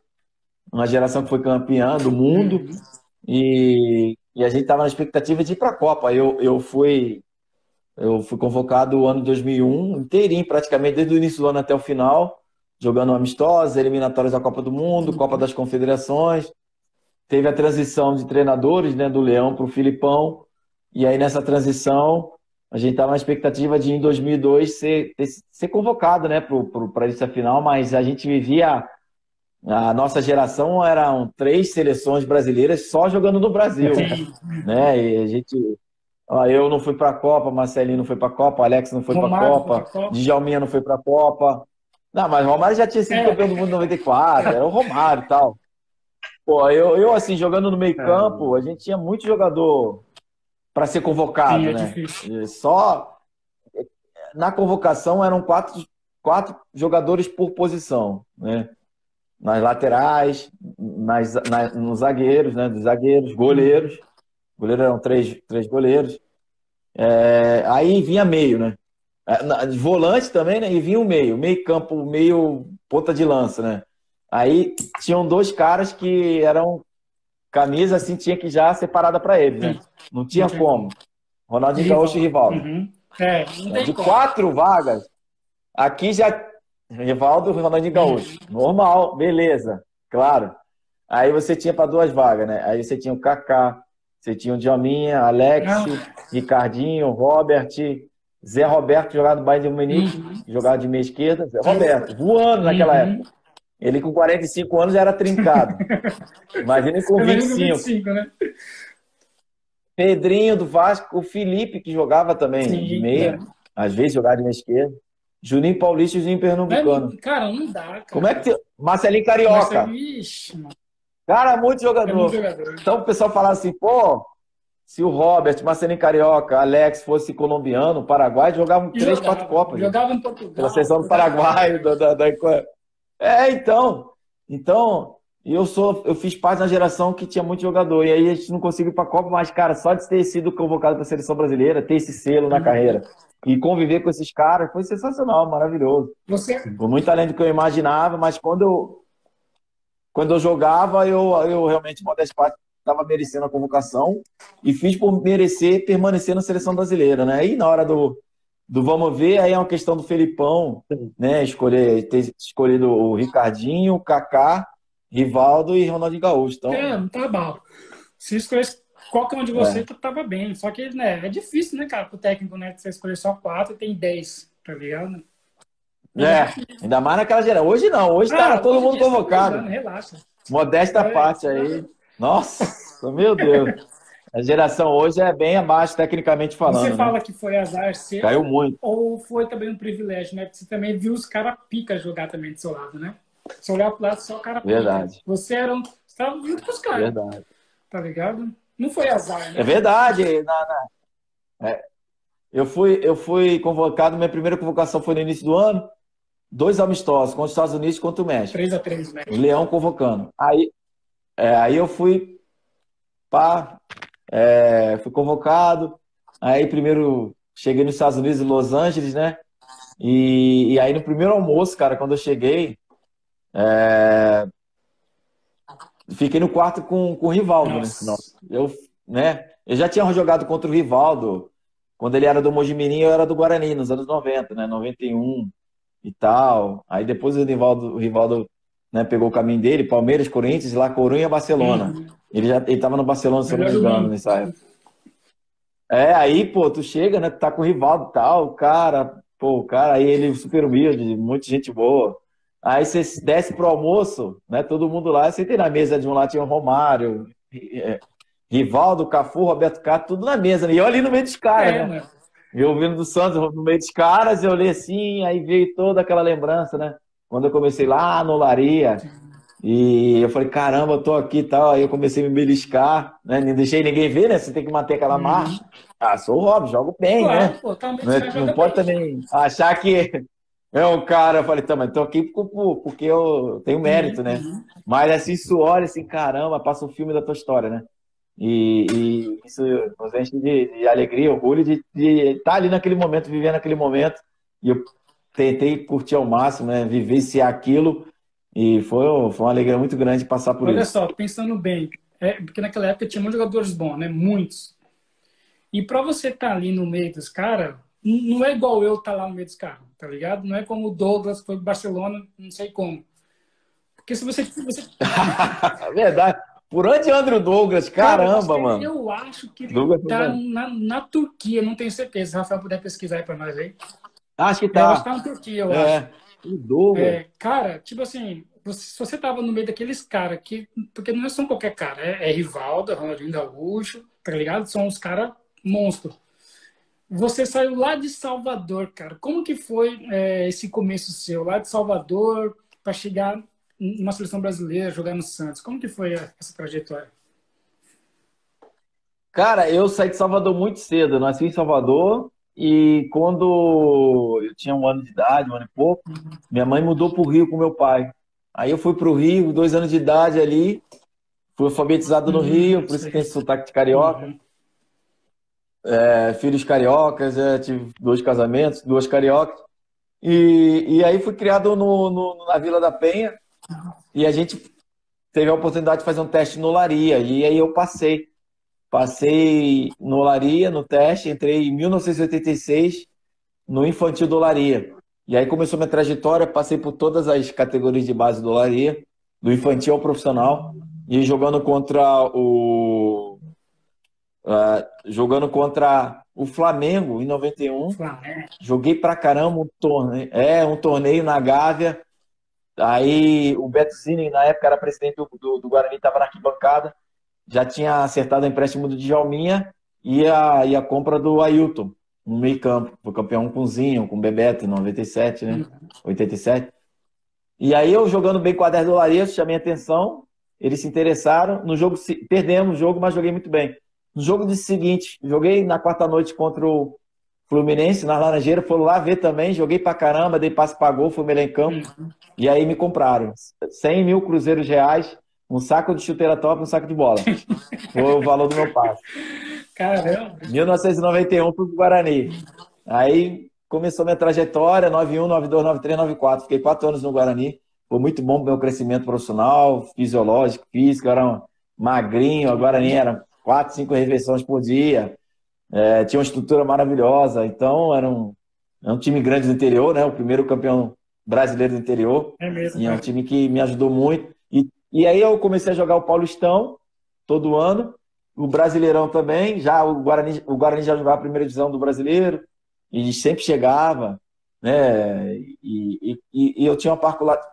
uma geração que foi campeã do mundo. Uhum. E, e a gente estava na expectativa de ir para a Copa. Eu, eu fui eu fui convocado o ano 2001 inteirinho, praticamente desde o início do ano até o final jogando amistosos, eliminatórias da Copa do Mundo, Copa das Confederações. Teve a transição de treinadores, né, do Leão para o Filipão. E aí nessa transição, a gente estava na expectativa de em 2002 ser, ser convocado, né, para essa final, mas a gente vivia a nossa geração eram três seleções brasileiras só jogando no Brasil, né? E a gente eu não fui para a Copa, Marcelinho não foi para a Copa, Alex não foi para a Copa, Copa, Djalminha não foi para a Copa. Não, mas o Romário já tinha sido é. campeão do mundo em 94, era o Romário e tal. Pô, eu, eu assim, jogando no meio-campo, é. a gente tinha muito jogador para ser convocado, Sim, é né? Difícil. Só na convocação eram quatro, quatro jogadores por posição, né? Nas laterais, nas, nas, nos zagueiros, né? Dos zagueiros, goleiros. Goleiros eram três, três goleiros. É, aí vinha meio, né? É, volante também, né? E vinha o meio, meio campo, meio ponta de lança, né? Aí tinham dois caras que eram camisa assim, tinha que já separada para eles, né? Não tinha uhum. como. Ronaldinho Gaúcho e Rivaldo. Uhum. É, de como. quatro vagas, aqui já Rivaldo e Ronaldinho Gaúcho. Normal, beleza, claro. Aí você tinha para duas vagas, né? Aí você tinha o Kaká, você tinha o Djalminha, Alex, Não. Ricardinho, Robert, Zé Roberto jogava no Bayern de Munique, uhum. jogava de meia esquerda. Zé Roberto, voando naquela uhum. época. Ele com 45 anos já era trincado. Imagina com 25. 25 né? Pedrinho do Vasco, o Felipe, que jogava também Sim, de meia, é. às vezes jogava de meia esquerda. Juninho Paulista e Juninho Pernambucano. Mas, cara, não dá, cara. Como é que. Marcelinho Carioca. Marcelinho, ixi, mano. Cara, muito jogador. É muito jogador. Então o pessoal fala assim, pô, se o Robert, Marcelinho Carioca, Alex fosse colombiano, Paraguai, jogavam e três, jogava, quatro Copas. Jogava em Portugal. Pela seleção do Paraguai. Da, da, da... É, então. Então, eu sou, eu fiz parte da geração que tinha muito jogador. E aí a gente não conseguiu ir pra Copa, mas, cara, só de ter sido convocado para a seleção brasileira, ter esse selo na uhum. carreira e conviver com esses caras foi sensacional, maravilhoso. Você... Foi muito além do que eu imaginava, mas quando eu, quando eu jogava, eu, eu realmente, modéstia parte, estava merecendo a convocação e fiz por merecer permanecer na seleção brasileira, né? E na hora do, do vamos ver, aí é uma questão do Felipão, né? Escolher, ter escolhido o Ricardinho, o Kaká, Rivaldo e Ronaldinho Gaúcho. Então... É, não tá mal. Se escolhesse qualquer um de vocês, é. tava bem. Só que, né, é difícil, né, cara, pro técnico, né? Você escolher só quatro e tem dez, tá ligado? É, é ainda mais naquela geração. Hoje não, hoje ah, tá todo mundo convocado. Relaxa. Modesta é, parte aí. Nossa, meu Deus. A geração hoje é bem abaixo, tecnicamente falando. Você né? fala que foi azar seu. Caiu muito. Ou foi também um privilégio, né? Porque você também viu os caras pica jogar também do seu lado, né? Se olhar pro lado, só o cara. Verdade. Você era um. Você estava junto com os caras. Verdade. Tá ligado? Não foi azar, né? É verdade. Na, na... É. Eu, fui, eu fui convocado, minha primeira convocação foi no início do ano. Dois amistosos, contra os Estados Unidos e contra o México. 3x3, México. O Leão convocando. Aí, é, aí eu fui, pá, é, fui convocado. Aí primeiro cheguei nos Estados Unidos, em Los Angeles, né? E, e aí no primeiro almoço, cara, quando eu cheguei, é, fiquei no quarto com, com o Rivaldo, né? Eu, né? Eu já tinha jogado contra o Rivaldo quando ele era do Mojimirim, eu era do Guarani, nos anos 90, né? 91 e tal. Aí depois o Rivaldo, o Rivaldo né, pegou o caminho dele, Palmeiras, Corinthians, lá Corunha, Barcelona. Uhum. Ele já ele tava no Barcelona, se eu não me engano, nessa época. É, aí, pô, tu chega, né, tu tá com o Rivaldo e tal, cara, pô, cara aí, ele super humilde, muita gente boa. Aí você desce pro almoço, né, todo mundo lá, você tem na mesa de um lado tinha o Romário, é, Rivaldo, Cafu, Roberto Carlos, tudo na mesa, né? e eu ali no meio dos caras, é, né? Eu vindo do Santos no meio dos caras, eu olhei assim, aí veio toda aquela lembrança, né? quando eu comecei lá no Laria. E eu falei, caramba, eu tô aqui e tal. Aí eu comecei a me beliscar, né? Não deixei ninguém ver, né? Você tem que manter aquela uhum. marcha. Ah, sou o Rob, jogo bem, claro, né? Pô, tá não, é, não pode também achar que é um cara. Eu falei, tá, mas tô aqui porque eu tenho mérito, né? uhum. Mas assim, suor, assim, caramba, passa um filme da tua história, né? E, e isso nos enche de, de alegria, orgulho de estar tá ali naquele momento, vivendo aquele momento. E eu tentei curtir ao máximo, né? Vivenciar aquilo. E foi, foi uma alegria muito grande passar por Olha isso. Olha só, pensando bem, é, porque naquela época tinha muitos jogadores bons, né? Muitos. E para você estar tá ali no meio dos caras, não é igual eu estar tá lá no meio dos caras, tá ligado? Não é como o Douglas, que foi pro Barcelona, não sei como. Porque se você. você... Verdade. Por onde anda o Douglas? Caramba, Cara, mano. Eu acho que ele Douglas tá na, na Turquia, não tenho certeza. Se o Rafael puder pesquisar aí pra nós aí. Acho que tá. Eu acho que tá na Turquia, eu é. acho. Mudou, é, cara, tipo assim, se você tava no meio daqueles caras que. Porque não é só qualquer cara, é, é Rivaldo, Ronaldinho Gaúcho, tá ligado? São os caras monstros. Você saiu lá de Salvador, cara. Como que foi é, esse começo seu, lá de Salvador, para chegar numa seleção brasileira, jogar no Santos? Como que foi essa trajetória? Cara, eu saí de Salvador muito cedo. Eu nasci em Salvador, e quando eu tinha um ano de idade, um ano e pouco, minha mãe mudou para o Rio com meu pai. Aí eu fui para o Rio, dois anos de idade ali, fui alfabetizado no uhum, Rio, por isso que tem sotaque de carioca. Uhum. É, filhos cariocas, é, tive dois casamentos, duas cariocas. E, e aí fui criado no, no, na Vila da Penha e a gente teve a oportunidade de fazer um teste no Laria. E aí eu passei. Passei no Olaria, no teste, entrei em 1986 no Infantil do Olaria. E aí começou minha trajetória, passei por todas as categorias de base do Olaria, do infantil ao profissional, e jogando contra o. Uh, jogando contra o Flamengo em 91. Flamengo. Joguei pra caramba um torneio. É, um torneio na Gávea. Aí o Beto Zini, na época, era presidente do, do, do Guarani, estava na arquibancada já tinha acertado o empréstimo do Djalminha e a, e a compra do Ailton no meio campo. Foi campeão com o Zinho, com o Bebeto em 97, né? 87. E aí eu jogando bem com a 10 do chamei atenção, eles se interessaram. No jogo, perdemos o jogo, mas joguei muito bem. No jogo de seguinte, joguei na quarta noite contra o Fluminense, na Laranjeira, foram lá ver também, joguei pra caramba, dei passe pra gol, fui melhor em campo. Uhum. E aí me compraram 100 mil cruzeiros reais, um saco de chuteira top e um saco de bola. Foi o valor do meu passe. Caramba! 1991 pro Guarani. Aí começou minha trajetória, 91, 92, 93, 94. Fiquei quatro anos no Guarani. Foi muito bom pro meu crescimento profissional, fisiológico, físico. Era um magrinho, o Guarani era quatro, cinco refeições por dia. É, tinha uma estrutura maravilhosa. Então, era um, era um time grande do interior, né? O primeiro campeão brasileiro do interior. É mesmo. E é um time que me ajudou muito. E, e aí eu comecei a jogar o Paulistão todo ano. O Brasileirão também. Já o Guarani, o Guarani já jogava a primeira divisão do Brasileiro. E sempre chegava. Né? E, e, e eu tinha uma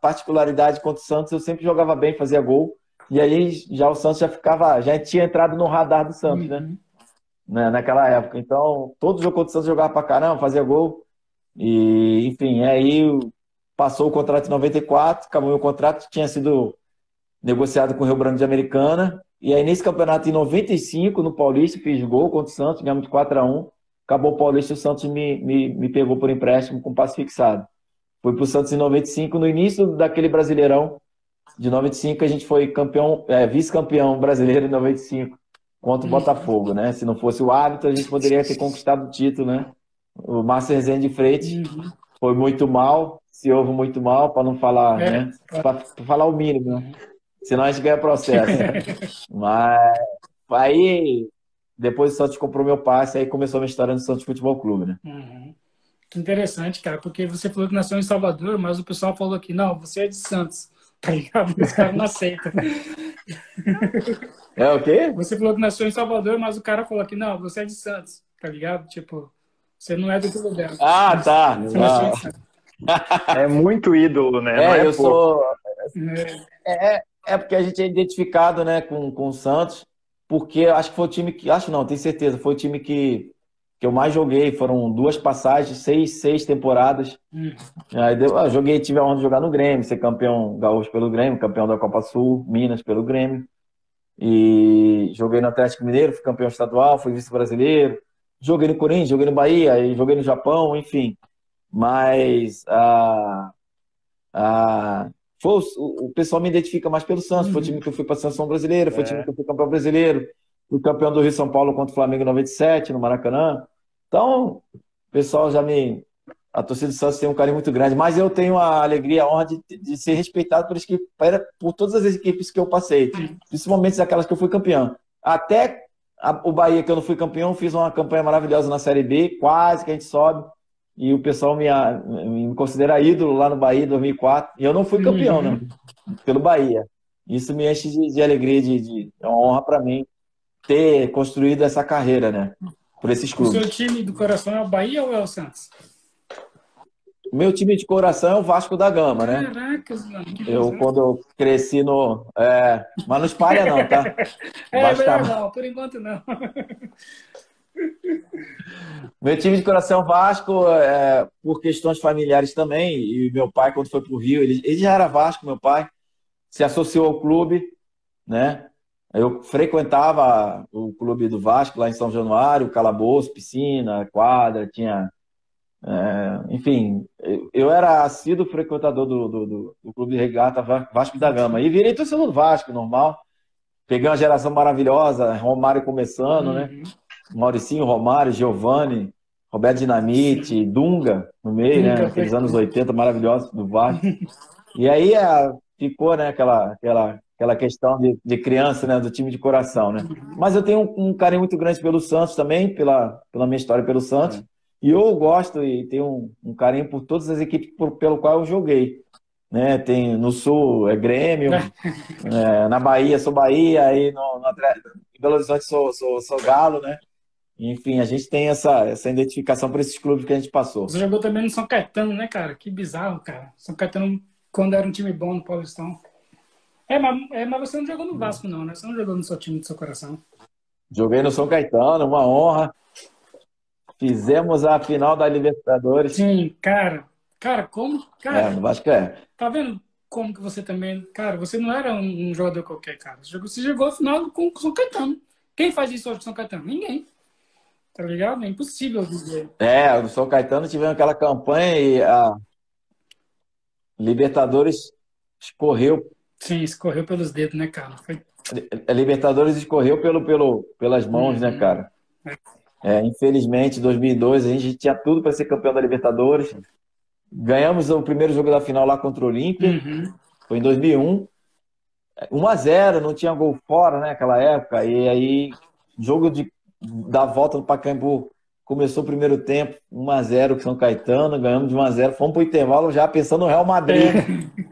particularidade contra o Santos. Eu sempre jogava bem, fazia gol. E aí já o Santos já ficava, já tinha entrado no radar do Santos, né? uhum. né? Naquela época. Então, todo jogo contra o Santos jogava pra caramba, fazia gol. E, enfim, aí passou o contrato em 94, acabou meu contrato, tinha sido negociado com o Rio Branco de Americana. E aí, nesse campeonato, em 95, no Paulista, fiz gol contra o Santos, ganhamos de 4 a 1 Acabou o Paulista e o Santos me, me, me pegou por empréstimo com passe fixado. Fui pro Santos em 95, no início daquele Brasileirão de 95 a gente foi campeão, é, vice-campeão brasileiro em 95 contra o Botafogo, né? Se não fosse o hábito, a gente poderia ter conquistado o título, né? O Márcio Rezende de Freitas uhum. foi muito mal, se houve muito mal, para não falar, é, né? Para falar o mínimo, né? Senão a gente ganha processo. Mas aí, depois o Santos comprou meu passe, aí começou a minha história no Santos Futebol Clube, né? Uhum. Interessante, cara, porque você falou que nasceu em Salvador, mas o pessoal falou aqui, não, você é de Santos tá ligado? Os caras não aceitam. É o quê? Você falou que nasceu em Salvador, mas o cara falou que não, você é de Santos, tá ligado? Tipo, você não é do dela. Ah, tá. Ah. É muito ídolo, né? É, é eu sou. É. é, é porque a gente é identificado, né, com, com o Santos, porque acho que foi o time que. Acho não, tenho certeza, foi o time que que eu mais joguei. Foram duas passagens, seis, seis temporadas. Hum. Aí deu, ah, joguei, tive a honra de jogar no Grêmio, ser campeão gaúcho pelo Grêmio, campeão da Copa Sul, Minas pelo Grêmio. E joguei no Atlético Mineiro, fui campeão estadual, fui vice-brasileiro. Joguei no Corinthians, joguei no Bahia, joguei no Japão, enfim. Mas a, a, foi, o, o pessoal me identifica mais pelo Santos. Foi o time que eu fui para a seleção brasileira, foi o time é. que eu fui campeão brasileiro. Fui campeão do Rio São Paulo contra o Flamengo em 97, no Maracanã. Então, o pessoal já me. A torcida do Santos tem um carinho muito grande, mas eu tenho a alegria, a honra de, de ser respeitado por, por todas as equipes que eu passei, principalmente aquelas que eu fui campeão. Até a, o Bahia, que eu não fui campeão, fiz uma campanha maravilhosa na Série B, quase que a gente sobe, e o pessoal me, me considera ídolo lá no Bahia em 2004, e eu não fui campeão, né? Pelo Bahia. Isso me enche de, de alegria, de, de, é uma honra para mim ter construído essa carreira, né? Por esses clubes. O seu time do coração é o Bahia ou é o Santos? Meu time de coração é o Vasco da Gama, né? Eu, quando eu cresci no. É... Mas não espalha, não, tá? é, Vasco melhor não, por enquanto não. Meu time de coração é Vasco, é, por questões familiares também. E meu pai, quando foi para o Rio, ele, ele já era Vasco, meu pai, se associou ao clube, né? Eu frequentava o clube do Vasco lá em São Januário, calabouço, piscina, quadra, tinha. É, enfim, eu era assíduo frequentador do, do, do, do, clube de regata Vasco da Gama. E virei torcedor do Vasco, normal. Peguei uma geração maravilhosa, Romário começando, né? uhum. né? Mauricinho, Romário, Giovanni, Roberto Dinamite, Dunga no meio, né? Aqueles anos 80 maravilhosos do Vasco. E aí é, ficou, né, aquela, aquela aquela questão de, de criança, né, do time de coração, né? Mas eu tenho um, um, carinho muito grande pelo Santos também, pela, pela minha história pelo Santos. Uhum. E eu gosto e tenho um, um, carinho por todas as equipes por, pelo qual eu joguei. Né? Tem no Sul é Grêmio, é, na Bahia sou Bahia, aí no, no em Belo Horizonte sou, sou, sou Galo, né? Enfim, a gente tem essa, essa identificação por esses clubes que a gente passou. Você jogou também no São Caetano, né, cara? Que bizarro, cara. São Caetano, quando era um time bom no Paulistão. É mas, é, mas você não jogou no Vasco, não, né? Você não jogou no seu time do seu coração. Joguei no São Caetano, uma honra. Fizemos a final da Libertadores. Sim, cara. Cara, como. Cara, é, no Vasco é. Tá vendo como que você também. Cara, você não era um, um jogador qualquer, cara. Você jogou, você jogou a final com o São Caetano. Quem faz isso hoje com o São Caetano? Ninguém. Tá ligado? É impossível dizer. É, o São Caetano tivemos aquela campanha e a Libertadores escorreu. Sim, escorreu pelos dedos, né, cara? Foi... A Libertadores escorreu pelo, pelo, pelas mãos, né, uhum. né, cara? É, infelizmente, em 2002, a gente tinha tudo para ser campeão da Libertadores. Ganhamos o primeiro jogo da final lá contra o Olímpia. Uhum. Foi em 2001. 1 a 0 não tinha gol fora, né, naquela época. E aí, jogo de, da volta do Pacaembu começou o primeiro tempo, 1 a 0 com São Caetano, ganhamos de 1 a 0 Fomos pro intervalo já pensando no Real Madrid,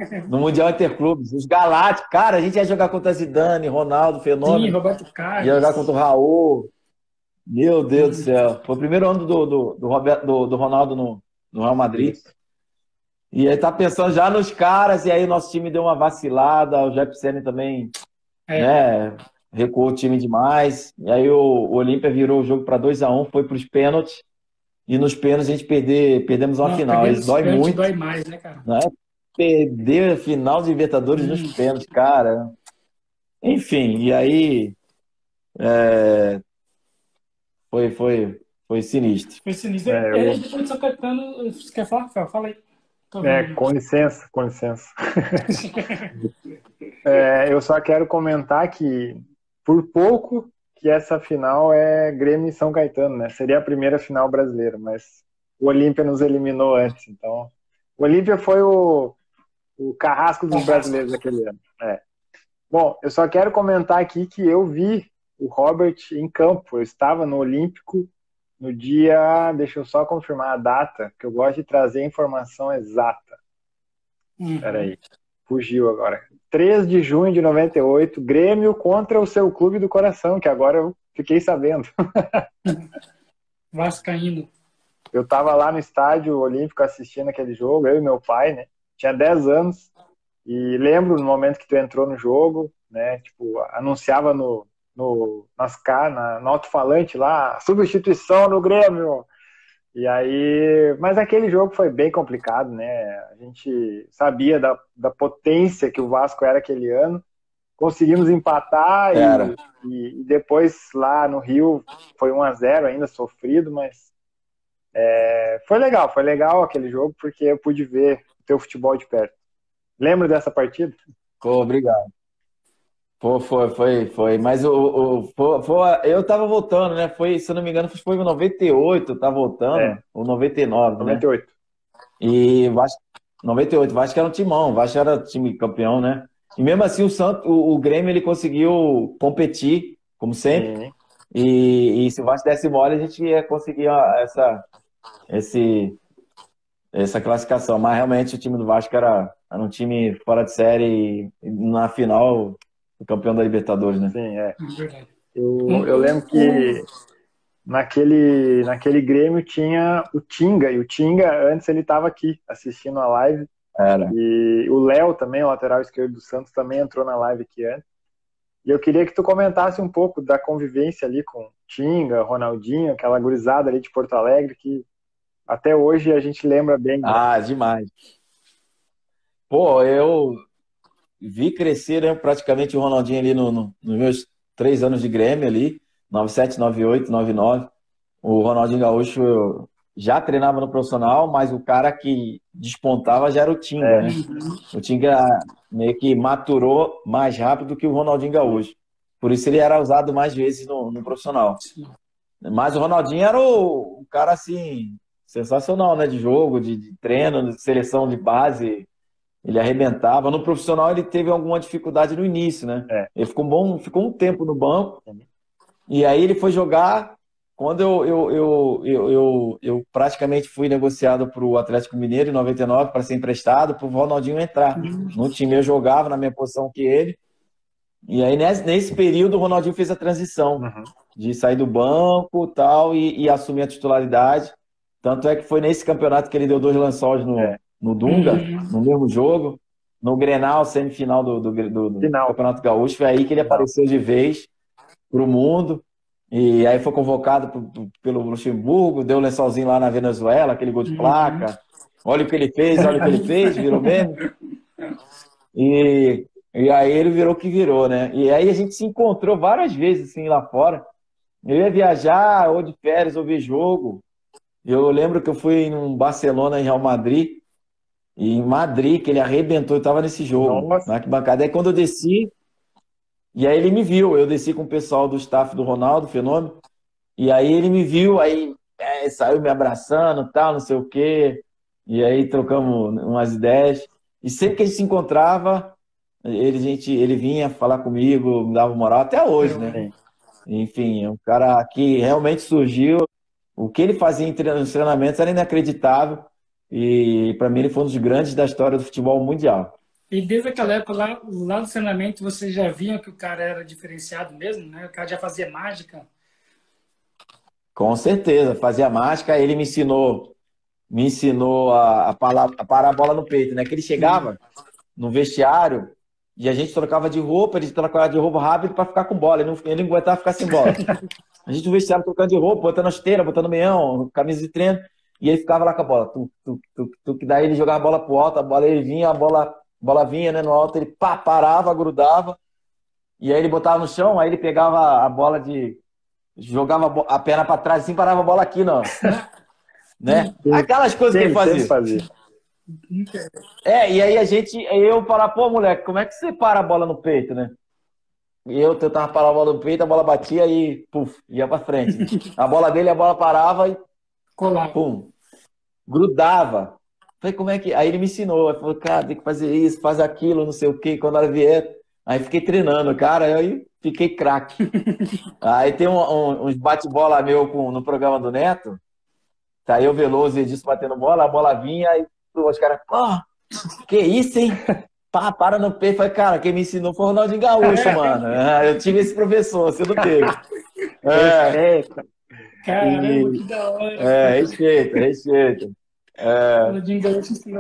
é. no Mundial Interclubes. Os Galácticos, cara, a gente ia jogar contra Zidane, Ronaldo, Fenômeno. Sim, Roberto Carlos. Ia jogar contra o Raul. Meu Deus do céu. Foi o primeiro ano do, do, do, Roberto, do, do Ronaldo no, no Real Madrid. E aí tá pensando já nos caras, e aí o nosso time deu uma vacilada, o Jepsen também é. né, recuou o time demais. E aí o, o Olímpia virou o jogo para 2 a 1 um, foi para os pênaltis. E nos pênaltis a gente perder, perdemos uma Não, final. Isso dói muito. Dói mais, né, cara? Né? Perder a final de Libertadores hum. nos pênaltis, cara. Enfim, e aí. É... Foi, foi, foi sinistro. Foi sinistro. É, eu... Depois de São Caetano, você quer falar, Rafael? Fala aí. É, com licença, com licença. é, eu só quero comentar que, por pouco, que essa final é Grêmio e São Caetano, né? Seria a primeira final brasileira, mas o Olímpia nos eliminou antes. Então, o Olímpia foi o, o carrasco dos brasileiros daquele ano. É. Bom, eu só quero comentar aqui que eu vi o Robert em campo. Eu estava no Olímpico no dia, deixa eu só confirmar a data, que eu gosto de trazer a informação exata. Uhum. Peraí, fugiu agora. 3 de junho de 98, Grêmio contra o seu clube do coração, que agora eu fiquei sabendo. Vascaíno. Eu estava lá no estádio olímpico assistindo aquele jogo, eu e meu pai, né? Tinha 10 anos. E lembro no momento que tu entrou no jogo, né? Tipo, anunciava no, no, nas, na, no alto-falante lá, substituição no Grêmio. E aí, mas aquele jogo foi bem complicado, né? A gente sabia da, da potência que o Vasco era aquele ano. Conseguimos empatar e, e, e, depois lá no Rio foi 1 a 0 ainda sofrido, mas é, foi legal, foi legal aquele jogo porque eu pude ver o teu futebol de perto. Lembra dessa partida? Obrigado. Pô, foi, foi, foi. Mas o, o foi, foi, eu tava voltando, né? Foi, se eu não me engano, foi em 98, tá voltando, é. ou 99, 98. Né? E Vasco, 98, Vasco era um timão, Vasco era time campeão, né? E mesmo assim o Santo, o, o Grêmio ele conseguiu competir, como sempre. E, e, se o Vasco desse mole, a gente ia conseguir essa, esse, essa classificação. Mas realmente o time do Vasco era, era um time fora de série e na final o campeão da Libertadores, né? Sim, é. é eu, eu lembro que naquele, naquele Grêmio tinha o Tinga, e o Tinga, antes ele estava aqui assistindo a live. Era. E o Léo também, o lateral esquerdo do Santos, também entrou na live aqui antes. E eu queria que tu comentasse um pouco da convivência ali com Tinga, Ronaldinho, aquela gurizada ali de Porto Alegre, que até hoje a gente lembra bem. Né? Ah, demais. Pô, eu vi crescer né, praticamente o Ronaldinho ali no, no, nos meus três anos de Grêmio ali, 97, 98, 99. O Ronaldinho Gaúcho já treinava no profissional, mas o cara que despontava já era o Tinga, é. né? O Tinga meio que maturou mais rápido que o Ronaldinho Gaúcho. Por isso ele era usado mais vezes no, no profissional. Mas o Ronaldinho era o, o, cara assim sensacional, né? De jogo, de, de treino, de seleção de base. Ele arrebentava. No profissional, ele teve alguma dificuldade no início, né? É. Ele ficou, bom, ficou um tempo no banco. E aí ele foi jogar. Quando eu, eu, eu, eu, eu, eu praticamente fui negociado para o Atlético Mineiro em 99 para ser emprestado, para o Ronaldinho entrar. No time eu jogava na minha posição que ele. E aí, nesse, nesse período, o Ronaldinho fez a transição uhum. de sair do banco tal, e, e assumir a titularidade. Tanto é que foi nesse campeonato que ele deu dois lançóis no, é no Dunga, uhum. no mesmo jogo. No Grenal, semifinal do, do, do, do Campeonato Gaúcho, foi aí que ele apareceu de vez para o mundo. E aí foi convocado pelo Luxemburgo, deu um lençolzinho lá na Venezuela, aquele gol de placa. Uhum. Olha o que ele fez, olha o que ele fez, virou meme. E, e aí ele virou o que virou, né? E aí a gente se encontrou várias vezes, assim, lá fora. Eu ia viajar, ou de férias, ou ver jogo. Eu lembro que eu fui em Barcelona e Real Madrid. E em Madrid, que ele arrebentou, eu estava nesse jogo, Nossa. na arquibancada. Aí quando eu desci, e aí ele me viu, eu desci com o pessoal do staff do Ronaldo, Fenômeno, e aí ele me viu, aí é, saiu me abraçando, tal, não sei o quê, e aí trocamos umas ideias. E sempre que a gente se encontrava, ele, gente, ele vinha falar comigo, me dava moral, até hoje, né? Enfim, é um cara que realmente surgiu. O que ele fazia em treinamentos era inacreditável. E para mim ele foi um dos grandes da história do futebol mundial. E desde aquela época lá, lá do treinamento, vocês já viam que o cara era diferenciado mesmo, né? O cara já fazia mágica. Com certeza, fazia mágica. Ele me ensinou, me ensinou a, a, parar, a parar a bola no peito, né? Que ele chegava no vestiário e a gente trocava de roupa, ele trocava de roupa rápido para ficar com bola. Ele não, ele não aguentava ficar sem bola. A gente no vestiário trocando de roupa, botando a esteira, botando meião, camisa de treino. E ele ficava lá com a bola. Tu, tu, tu, tu, que daí ele jogava a bola pro alto, a bola ele vinha, a bola bola vinha né, no alto, ele pá, parava, grudava, e aí ele botava no chão, aí ele pegava a bola de. jogava a perna para trás assim, parava a bola aqui, não. né? Aquelas coisas que ele fazia. fazia. É, e aí a gente, eu falar, pô, moleque, como é que você para a bola no peito, né? E eu tentava parar a bola no peito, a bola batia e, puf, ia pra frente. A bola dele, a bola parava e. Colava. Pum. Grudava. Falei, como é que. Aí ele me ensinou, ele falou, cara, tem que fazer isso, faz aquilo, não sei o quê, quando ela vier. Aí fiquei treinando, cara, aí fiquei craque. aí tem um, um, uns bate-bola meu com, no programa do Neto. Tá eu, Veloso e Edilson batendo bola, a bola vinha, e os caras, pô, que isso, hein? Pá, para no peito. Falei, cara, quem me ensinou foi o Ronaldinho Gaúcho, mano. Ah, eu tive esse professor, você não teve. É. Caramba, que da hora. É, respeito, respeito. É...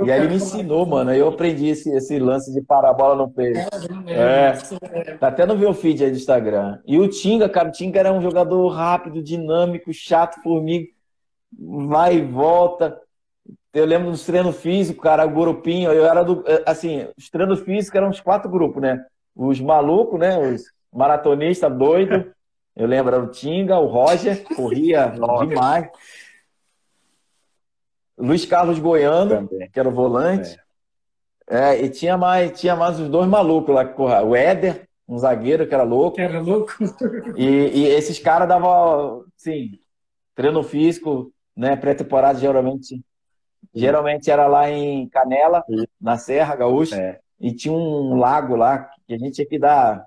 E aí ele me ensinou, mano. Aí eu aprendi esse, esse lance de parar a bola no peito. É, é. Tá até no meu feed aí do Instagram. E o Tinga, cara, o Tinga era um jogador rápido, dinâmico, chato, formiga. Vai e volta. Eu lembro dos treinos físicos, cara, o grupinho. Eu era do. É, assim, os treinos físicos eram uns quatro grupos, né? Os malucos, né? Os maratonistas doidos. Eu lembro, era o Tinga, o Roger, corria demais. Luiz Carlos Goiano, Também. que era o volante. É. é. e tinha mais, tinha mais os dois malucos lá que. O Éder, um zagueiro que era louco. Era louco. E, e esses caras davam, sim, treino físico, né? Pré-temporada geralmente. Geralmente era lá em Canela, na Serra Gaúcha. É. E tinha um lago lá que a gente tinha que dar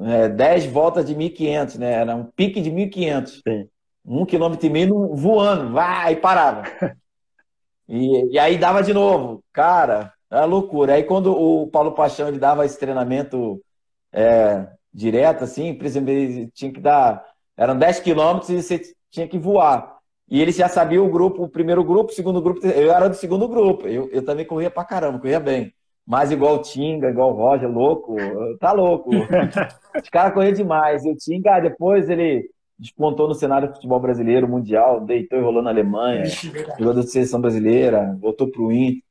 é, 10 voltas de 1.500, né? Era um pique de 1.500. Sim. Um quilômetro e meio voando, vai, e parava. E, e aí dava de novo. Cara, era loucura. Aí quando o Paulo Paixão ele dava esse treinamento é, direto, assim, por exemplo, ele tinha que dar. Eram 10 quilômetros e você tinha que voar. E ele já sabia o grupo, o primeiro grupo, o segundo grupo. Eu era do segundo grupo. Eu, eu também corria pra caramba, corria bem. Mas igual o Tinga, igual o Roger, louco, tá louco. Os caras corriam demais. E o Tinga, depois ele despontou no cenário do futebol brasileiro, mundial, deitou e rolou na Alemanha, jogador de seleção brasileira, voltou pro Inter.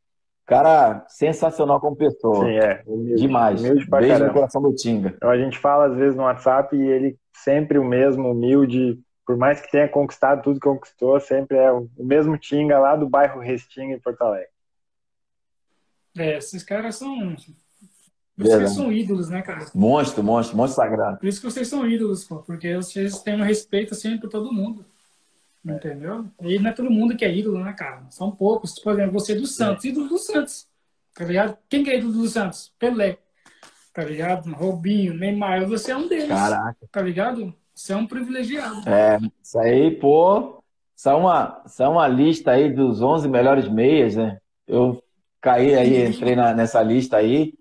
Cara, sensacional como pessoa. Sim, é. Humilde, Demais. Humilde pra Beijo caramba. no coração do Tinga. Então, a gente fala às vezes no WhatsApp e ele sempre o mesmo, humilde, por mais que tenha conquistado tudo que conquistou, sempre é o mesmo Tinga lá do bairro Restinga em Porto Alegre. É, esses caras são vocês são ídolos, né, cara? Monstro, monstro, monstro sagrado. Por isso que vocês são ídolos, pô, porque vocês têm um respeito assim por todo mundo. Entendeu? E não é todo mundo que é ídolo, né, cara? São poucos. Por exemplo, você é do Santos, é. ídolo do Santos. Tá ligado? Quem que é ídolo do Santos? Pelé. Tá ligado? Robinho, Neymar, você é um deles. Caraca. Tá ligado? Você é um privilegiado. É, isso aí, pô. Isso é uma, isso é uma lista aí dos 11 melhores meias, né? Eu caí aí, entrei na, nessa lista aí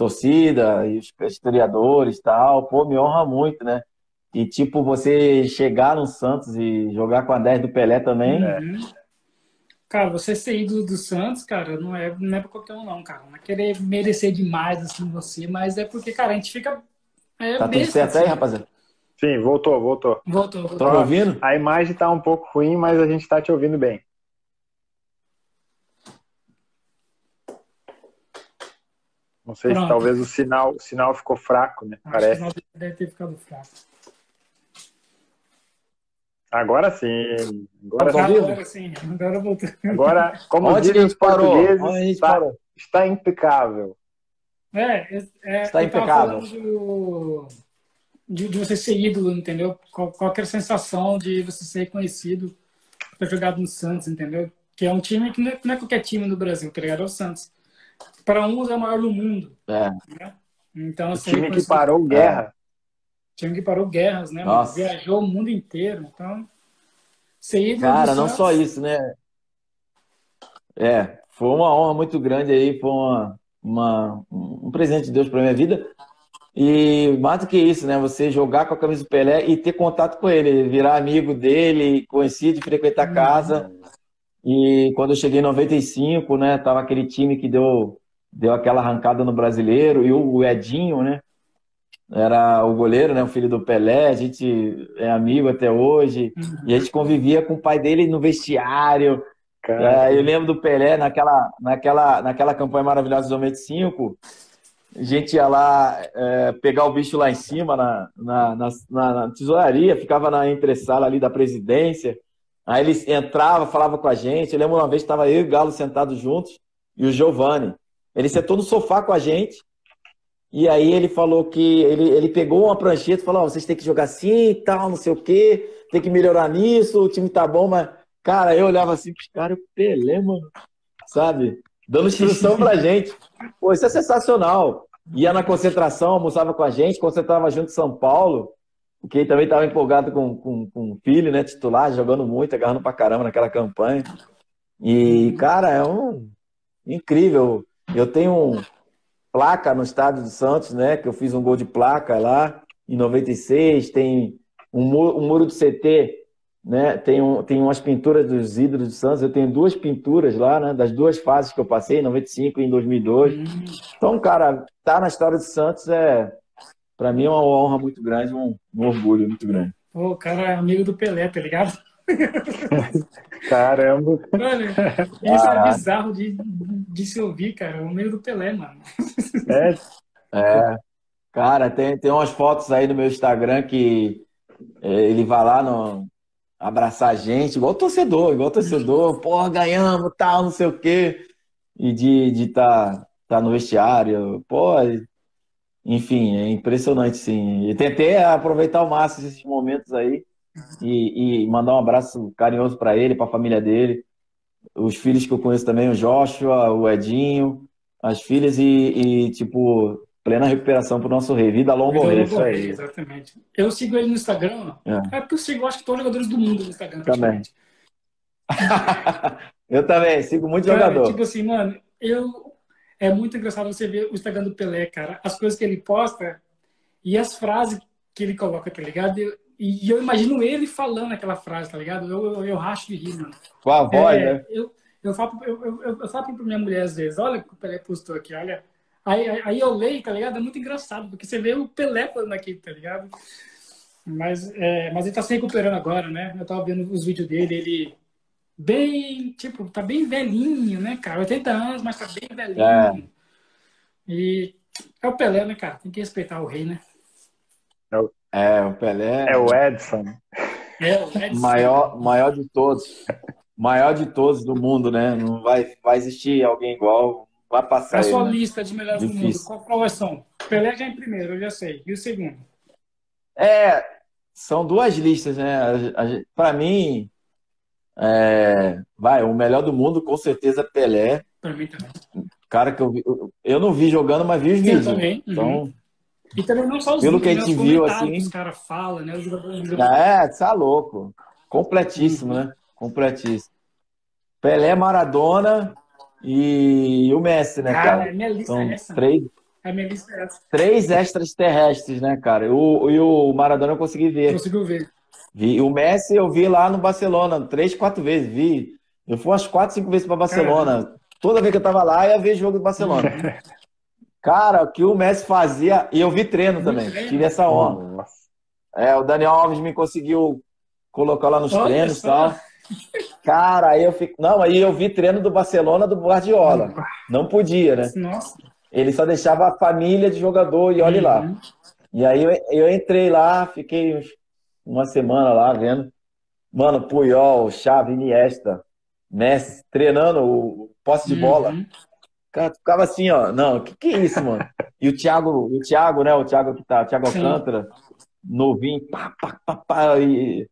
torcida e os historiadores e tal, pô, me honra muito, né? E, tipo, você chegar no Santos e jogar com a 10 do Pelé também. Uhum. Cara, você ser ídolo do Santos, cara, não é, não é pra qualquer um, não, cara. Não é querer merecer demais, assim, você, mas é porque, cara, a gente fica. É tá tudo certo assim. aí, rapaziada? Sim, voltou, voltou. Voltou, voltou. Me ouvindo? A imagem está um pouco ruim, mas a gente está te ouvindo bem. Não sei Pronto. se talvez o sinal, o sinal ficou fraco, né? Acho Parece. que não deve ter ficado fraco. Agora sim. Agora, Tá? Agora sim, agora voltou. agora como Onde que dizem os portugueses, Onde está, parou? está impecável. É, é, é Está impecável. do- de, de você ser ídolo, entendeu? Qual, qualquer sensação de você ser conhecido por ter jogado no Santos, entendeu? Que é um time que não é, não é qualquer time no Brasil, tá ligado? É o Santos. Para uns é o maior do mundo, É. né? Então, O ser time que parou guerra. time que parou guerras, né? Viajou o mundo inteiro, então ídolo Cara, não só isso, né? É, foi uma honra muito grande aí, foi uma, uma- um presente de Deus para minha vida. E mais do que isso, né? Você jogar com a camisa do Pelé e ter contato com ele, virar amigo dele, conhecido, de frequentar a casa. E quando eu cheguei em 95, né? Tava aquele time que deu, deu aquela arrancada no brasileiro, e o Edinho, né? Era o goleiro, né? O filho do Pelé, a gente é amigo até hoje. E a gente convivia com o pai dele no vestiário. É, eu lembro do Pelé naquela, naquela, naquela campanha maravilhosa de 95. A gente ia lá é, pegar o bicho lá em cima, na, na, na, na- na tesouraria, ficava na entre-sala ali da presidência. Aí ele entrava, falava com a gente. Eu lembro uma vez que estava eu e o Galo sentados juntos e o Giovani. Ele sentou no sofá com a gente. E aí ele falou que ele, ele pegou uma prancheta e falou: "Ó, vocês têm que jogar assim e tal, não sei o quê, tem que melhorar nisso, o time tá bom, mas, cara, eu olhava assim pros caras, o Pelé, mano, sabe? Dando instrução pra gente. Pô, isso é sensacional. Ia na concentração, almoçava com a gente, concentrava junto em São Paulo, porque ele também estava empolgado com, com, com o filho, né, titular, jogando muito, agarrando pra caramba naquela campanha. E, cara, é um incrível. Eu tenho um placa no estádio do Santos, né? Que eu fiz um gol de placa lá em 96. Tem um muro, um muro do CT, né? Tem, um, tem umas pinturas dos ídolos do Santos. Eu tenho duas pinturas lá, né? Das duas fases que eu passei, em 95 e em 2002. Hum, Então, cara, tá na história do Santos é, para mim, é uma honra muito grande, um, um orgulho muito grande. O cara é amigo do Pelé, tá ligado? caramba. Mano, isso é bizarro de, de se ouvir, cara. O amigo do Pelé, mano. É, É, cara, tem, tem umas fotos aí no meu Instagram que é, ele vai lá no, abraçar a gente, igual torcedor, igual torcedor, porra, ganhamos, tal, não sei o quê, e de de tá, tá no vestiário, pô, enfim, é impressionante, sim. E tentei aproveitar ao máximo esses momentos aí e, e mandar um abraço carinhoso para ele, para a família dele, os filhos que eu conheço também, o Joshua, o Edinho, as filhas e, e, tipo, plena recuperação pro nosso rei. Vida longa ao rei, isso aí. Exatamente. Eu sigo ele no Instagram. É. É porque eu sigo, acho que todos os jogadores do mundo no Instagram. Também. Eu também, sigo muito Cara, jogador. tipo assim, mano, eu. É muito engraçado você ver o Instagram do Pelé, cara. As coisas que ele posta e as frases que ele coloca, tá ligado? Eu- e eu imagino ele falando aquela frase, tá ligado? Eu, eu, eu racho de rir, mano. Com a voz, É, né? eu, eu, falo, eu, eu, eu, falo pra minha mulher às vezes, olha o que o Pelé postou aqui, olha. Aí, aí, aí eu leio, tá ligado? É muito engraçado, porque você vê o Pelé falando aqui, tá ligado? Mas, é, mas ele tá se recuperando agora, né? Eu tava vendo os vídeos dele, ele bem, tipo, tá bem velhinho, né, cara? 80 anos, mas tá bem velhinho. É. E é o Pelé, né, cara? Tem que respeitar o rei, né? É, o Pelé é o Edson. É, o Edson. maior, maior de todos. Maior de todos do mundo, né? Não vai, vai existir alguém igual, vai passar A ele, sua né? lista de melhores do mundo, Difícil. qual, qual são? Pelé já é em primeiro, eu já sei. E o segundo? É, são duas listas, né? Para mim, é, vai, o melhor do mundo com certeza é Pelé. Pra mim também. Cara que eu vi, eu- eu não vi jogando, mas vi os Eu vídeos. também. Uhum. Então, E também não só os Pelo que a vídeos, gente né, viu, assim- os caras falam, né? Os jogadores é, tá louco. Completíssimo, né? Completíssimo. Pelé, Maradona e o Messi, né, Cara, cara? a minha lista São é essa. três, A minha lista é essa. três extras terrestres, né, cara? O, e o Maradona eu consegui ver. Conseguiu ver. Vi, o Messi eu vi lá no Barcelona, três, quatro vezes. Vi. Eu fui umas quatro, cinco vezes para Barcelona. Toda vez que eu tava lá, eu ia ver jogo do Barcelona. Cara, o que o Messi fazia, e eu vi treino também. Tive essa honra. Nossa. É, o Daniel Alves me conseguiu colocar lá nos Olha treinos e tal. Cara, aí eu fico. Não, aí eu vi treino do Barcelona do Guardiola. Não podia, né? Nossa. Ele só deixava a família de jogador e olhe lá. Uhum. E aí eu, eu entrei lá, fiquei uns- uma semana lá vendo. Mano, Puyol, Xavi, Iniesta, Messi, treinando o posse de bola. Uhum. Cara, tu ficava assim, ó. Não, que que é isso, mano? E o Thiago, o Thiago, né? O Thiago que tá, o Thiago. Alcântara, novinho, pá, pá, pá, pá, e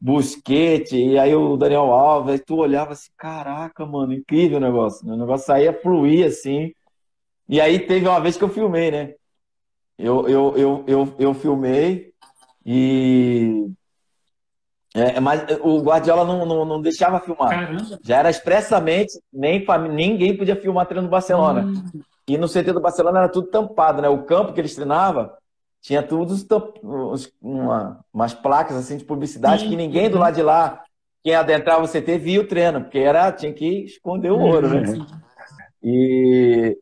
Busquete, e aí o Daniel Alves, tu olhava assim, caraca, mano, incrível o negócio. né? O negócio saía fluir assim. E aí teve uma vez que eu filmei, né? Eu, eu, eu, eu, eu filmei e. É, mas o Guardiola não, não, não deixava filmar. Caramba. Já era expressamente, nem ninguém podia filmar treino do Barcelona. Hum, E no CT do Barcelona era tudo tampado, né? O campo que eles treinavam tinha tudo os uma- umas placas assim de publicidade Sim. que ninguém do lado de lá, quem adentrava o CT, via o treino, porque era, tinha que esconder o ouro, né? E,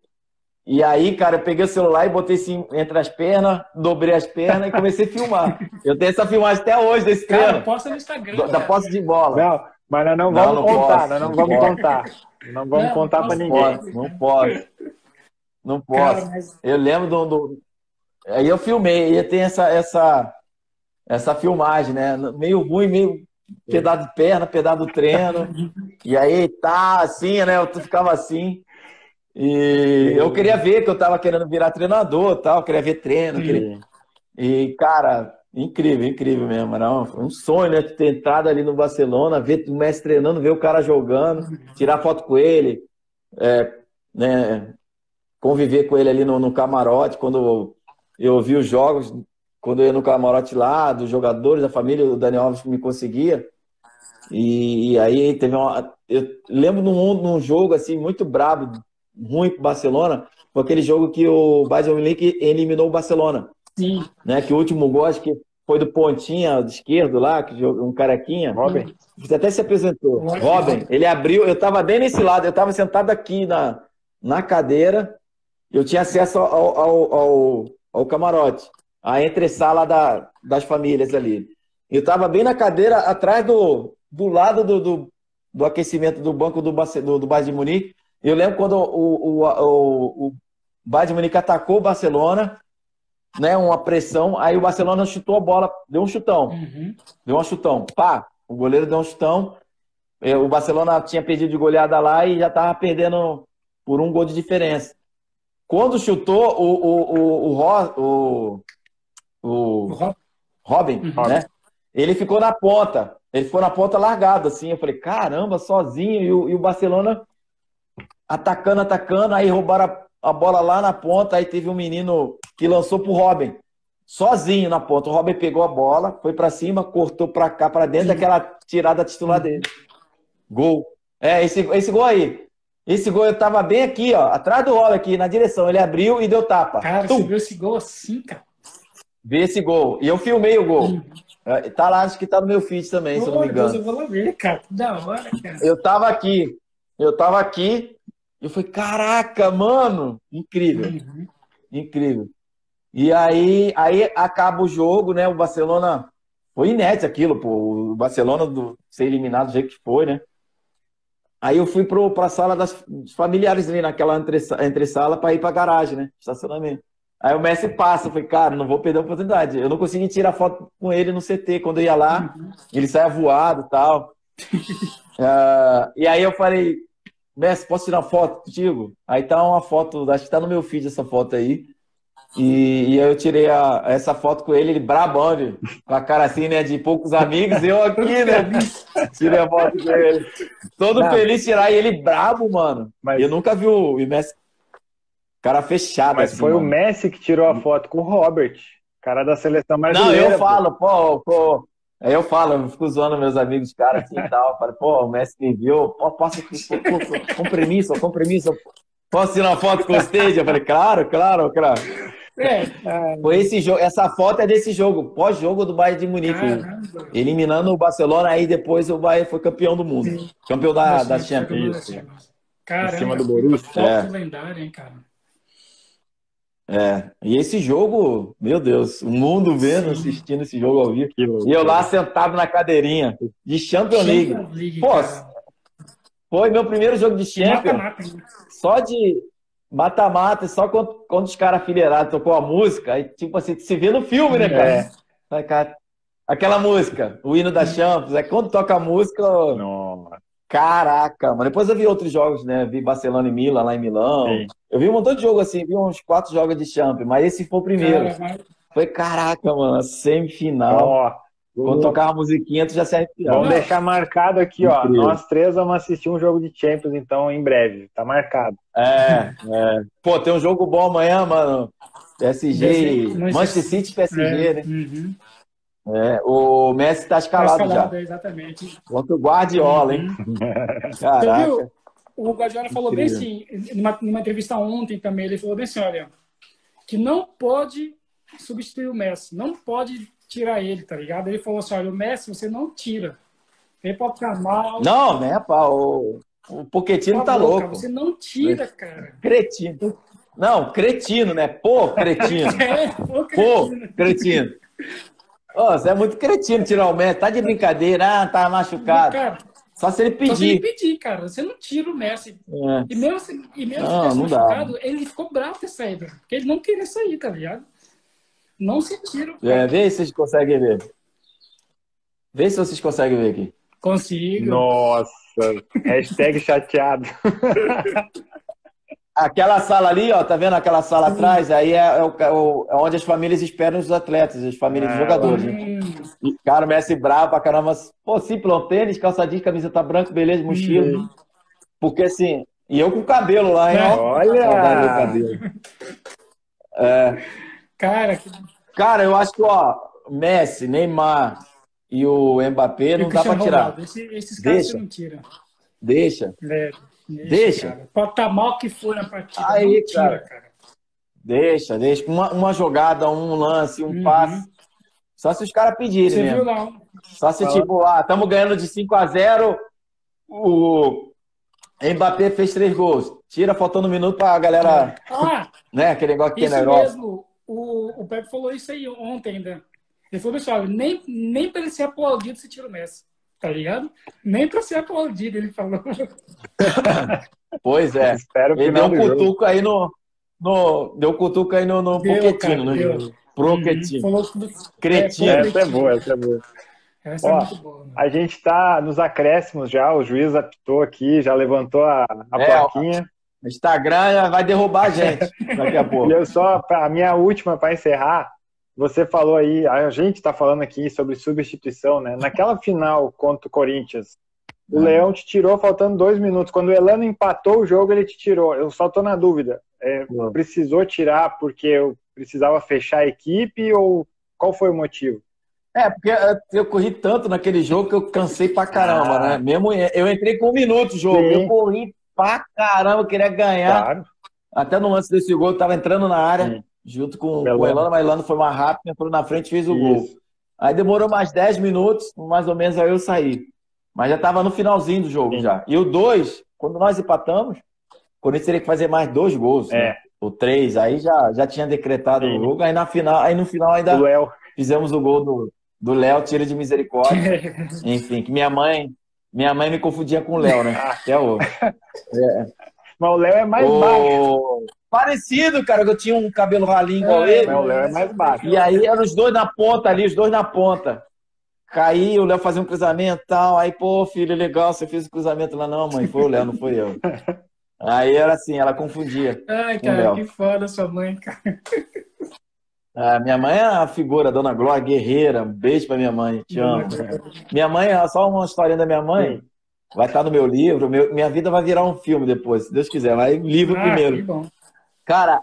e aí, cara, eu peguei o celular e botei assim entre as pernas, dobrei as pernas e comecei a filmar. Eu tenho essa filmagem até hoje desse Cara, treino, posta no Instagram. da da cara. posse de bola. Não, mas nós não Não, vamos não contar, posso, nós não não vamos posso. contar. Não vamos Não, contar não pra posso. ninguém. Posso, não posso. Não posso. Cara, mas Eu lembro do, do- Aí eu filmei, ia ter essa, essa, essa filmagem, né? Meio ruim, meio pedaço de perna, pedaço do treino. E aí tá assim, né? Eu ficava assim. E eu queria ver que eu tava querendo virar treinador tal, queria ver treino. queria-. E, cara, incrível, incrível mesmo. Era um, foi um sonho, né? Ter entrado ali no Barcelona, ver o Messi treinando, ver o cara jogando, tirar foto com ele, é, né? Conviver com ele ali no, no camarote, quando eu vi os jogos, quando eu ia no camarote lá, dos jogadores, da família, o Daniel Alves me conseguia. E, e aí teve uma. Eu lembro num, num jogo assim, muito brabo, ruim pro Barcelona, foi aquele jogo que o Bayern Munique eliminou o Barcelona sim. né? Que o último gol, acho que foi do Pontinha, do esquerdo lá, que jogou um carequinha. Robin, Você até se apresentou. Robin. Robin, ele abriu, eu tava bem nesse lado, eu tava sentado aqui na, na cadeira, eu tinha acesso ao, ao, ao, ao camarote, a entre-sala da, das famílias ali. Eu tava bem na cadeira, atrás do, do lado do, do, do aquecimento do banco do, do, do Bayern de Munique. Eu lembro quando o, o, o, o Bayern de Munique atacou o Barcelona, né, uma pressão, aí o Barcelona chutou a bola, deu um chutão. Uhum. Deu um chutão. Pá, o goleiro deu um chutão. É, O Barcelona tinha perdido de goleada lá e já estava perdendo por um gol de diferença. Quando chutou, o, o, o, o, o, O o Rob- Robin, Uhum. né? Ele ficou na ponta. Ele ficou na ponta largado, assim. Eu falei, caramba, sozinho. E o Barcelona atacando, atacando. Aí roubaram a, bola lá na ponta. Aí teve um menino que lançou pro Robin. Sozinho na ponta. O Robin pegou a bola, foi pra cima, cortou pra cá, pra dentro, daquela tirada titular dele. Gol. É, esse, esse gol aí. Esse gol eu tava bem aqui, ó, atrás do Robin aqui, na direção. Ele abriu e deu tapa. Cara, Tum! você viu esse gol assim, cara? Vê esse gol. E eu filmei o gol. É, Tá lá, acho que tá no meu feed também, se eu não me Pô, Deus, engano. eu vou lá ver, cara. Que da hora, cara. Eu tava aqui. Eu tava aqui. Eu falei, caraca, mano. Incrível, Uhum. incrível. E aí, aí acaba o jogo, né? O Barcelona. Foi inédito aquilo, pô. O Barcelona do, ser eliminado do jeito que foi, né? Aí eu fui pro, pra sala das dos familiares ali, naquela entre, entre sala, pra ir pra garagem, né? Estacionamento. Aí o Messi passa, eu falei, cara, não vou perder a oportunidade. Eu não consegui tirar foto com ele no CT. Quando eu ia lá, Uhum. ele saia voado e tal. Ah, e aí eu falei, Messi, posso tirar uma foto contigo? Aí tá uma foto, acho que tá no meu feed essa foto aí. E, e aí eu tirei a- essa foto com ele, ele brabão, de- com a cara assim, né, de poucos amigos, e eu aqui, né, tirei a foto com ele. Todo Não. feliz tirar, e ele brabo, mano. Mas- Eu nunca vi o o Messi, cara fechado mas assim, foi o mano. Messi que tirou a foto com o Robert, cara da seleção Não, brasileira. eu pô. falo, pô, pô. Aí eu falo, eu fico zoando meus amigos, cara, assim e tal. Eu falo, pô, o Messi me viu, posso compromisso, compromisso. Posso tirar uma foto com o stage? Eu falei, claro, claro, claro. É, Foi esse jogo, essa foto é desse jogo, pós-jogo do Bayern de Munique. caramba. Eliminando o Barcelona, aí depois o Bayern foi campeão do mundo. Campeão da, da Champions. Caramba. Em cima do Borussia. Foto É. lendária, hein, cara. É, e esse jogo, meu Deus, o mundo vendo, Sim. assistindo esse jogo ao vivo. E eu lá sentado na cadeirinha de Champions League. League Pô, foi meu primeiro jogo de Champions. Mata -mata. Só de mata-mata, só quando, quando os caras fileirados tocou a música, aí, tipo assim, se vê no filme, né, cara? É. cara aquela música, o hino da Champions, é quando toca a música. Nossa. Caraca, mano. Depois eu vi outros jogos, né? Vi Barcelona e Milan lá em Milão. Sim. Eu vi um montão de jogo assim, vi uns quatro jogos de Champions, mas esse foi o primeiro. Foi caraca, mano, semifinal. Oh, Quando tocar uma musiquinha, tu já se arrepiava. Vamos deixar marcado aqui, ó. Nós três vamos assistir um jogo de Champions, então, em breve. Tá marcado. É, é. Pô, tem um jogo bom amanhã, mano. PSG, Manchester City PSG, é. né? Uhum. É, o Messi está escalado, tá escalado já. Exatamente. Contra o Guardiola, hein? Uhum. Caraca. Viu? O Guardiola falou bem assim, numa, numa, entrevista ontem também, ele falou bem assim, olha, que não pode substituir o Messi, não pode tirar ele, tá ligado? Ele falou assim, olha, o Messi você não tira. Ele pode ficar mal. Não, né, pá, o, o Pochettino tá, tá louco. Você não tira, cara. Cretino. Não, cretino, né? Pô, cretino. é, pô, cretino. Pô, cretino. Oh, você é muito cretino tirar o Messi. Tá de brincadeira, ah, tá machucado. Cara, só se ele pedir. Só se ele pedir, cara. Você não tira o Messi. É. E mesmo, se, e mesmo não, se machucado, dá. ele ficou bravo ter saído. Porque ele não queria sair, tá ligado? Não se tira. É, vê se vocês conseguem ver. Vê se vocês conseguem ver aqui. Consigo. Nossa. Hashtag chateado. Aquela sala ali, ó, tá vendo aquela sala atrás? Aí é, é, o, é, é onde as famílias esperam os atletas, as famílias dos jogadores. Né? Cara, o Messi bravo pra caramba. Pô, simples, tênis, calça jeans, camiseta branca, beleza, mochila. Uhum. Porque assim, e eu com cabelo lá, hein? Olha! É. Cara, que... cara, eu acho que, ó, Messi, Neymar e o Mbappé não dá pra tirar. Esse, esses caras Deixa. você não tira. Deixa. É. Deixa. Cara. Pode estar tá mal que for na partida. Aí, tira, cara. cara. Deixa, deixa. Uma, uma jogada, um lance, um uhum. passe. Só se os caras pedirem Você mesmo. Viu, não? Só se, tipo, ah, estamos ganhando de 5 a 0 o Mbappé fez três gols. Tira faltando um minuto pra galera. Ah, né? Aquele negócio que tem na Europa. mesmo. O, o Pepe falou isso aí ontem ainda. Ele falou, pessoal, nem, nem para ele ser aplaudido se tira o Messi tá ligado? Nem pra ser aplaudido, ele falou. Pois é. Espero ele deu um cutuco aí no, no. Deu um cutuco aí no, no deu, Poquetino, no jogo. Proquetino. Uhum. Cretino. É, essa é boa, essa é boa. Essa é Ó, é muito boa. Né? A gente tá nos acréscimos já, o juiz apitou aqui, já levantou a, a é, plaquinha. O Instagram vai derrubar a gente daqui a pouco. E eu só, a minha última para encerrar, você falou aí, a gente está falando aqui sobre substituição, né? Naquela final contra o Corinthians, o Leão te tirou faltando dois minutos. Quando o Elano empatou o jogo, ele te tirou. Eu só estou na dúvida. É, precisou tirar porque eu precisava fechar a equipe ou qual foi o motivo? É, porque eu corri tanto naquele jogo que eu cansei pra caramba, ah. né? Mesmo eu entrei com um minuto o jogo, Sim. eu corri pra caramba, eu queria ganhar. Claro. Até no lance desse gol, eu tava entrando na área. Sim junto com, com o Elano, mas Elano foi mais rápido, entrou na frente e fez o Isso. gol. Aí demorou mais 10 minutos, mais ou menos, aí eu saí. Mas já estava no finalzinho do jogo Sim. já. E o 2, quando nós empatamos, o Corinthians teria que fazer mais dois gols. Né? É. Né? O 3, aí já, já tinha decretado Sim. o jogo. Aí, na final, aí no final ainda fizemos o gol do, do Léo, tira de misericórdia. Enfim, que minha mãe, minha mãe me confundia com o Léo, né? Até o. É. Mas o Léo é mais o... baixo. Parecido, cara, que eu tinha um cabelo ralinho igual é, ele. o Léo é mais baixo. E aí eram os dois na ponta ali, os dois na ponta. Caí, o Léo fazia um cruzamento e tal. Aí, pô, filho, legal, você fez o cruzamento lá. Não, mãe, foi o Léo, não foi eu. Aí era assim, ela confundia. Ai, cara, que foda sua mãe, cara. Ah, minha mãe é a figura, Dona Glória, guerreira. Um beijo pra minha mãe, te amo. Minha mãe, só uma historinha da minha mãe. Vai estar no meu livro. Meu, minha vida vai virar um filme depois, se Deus quiser. Mas livro ah, primeiro. Cara,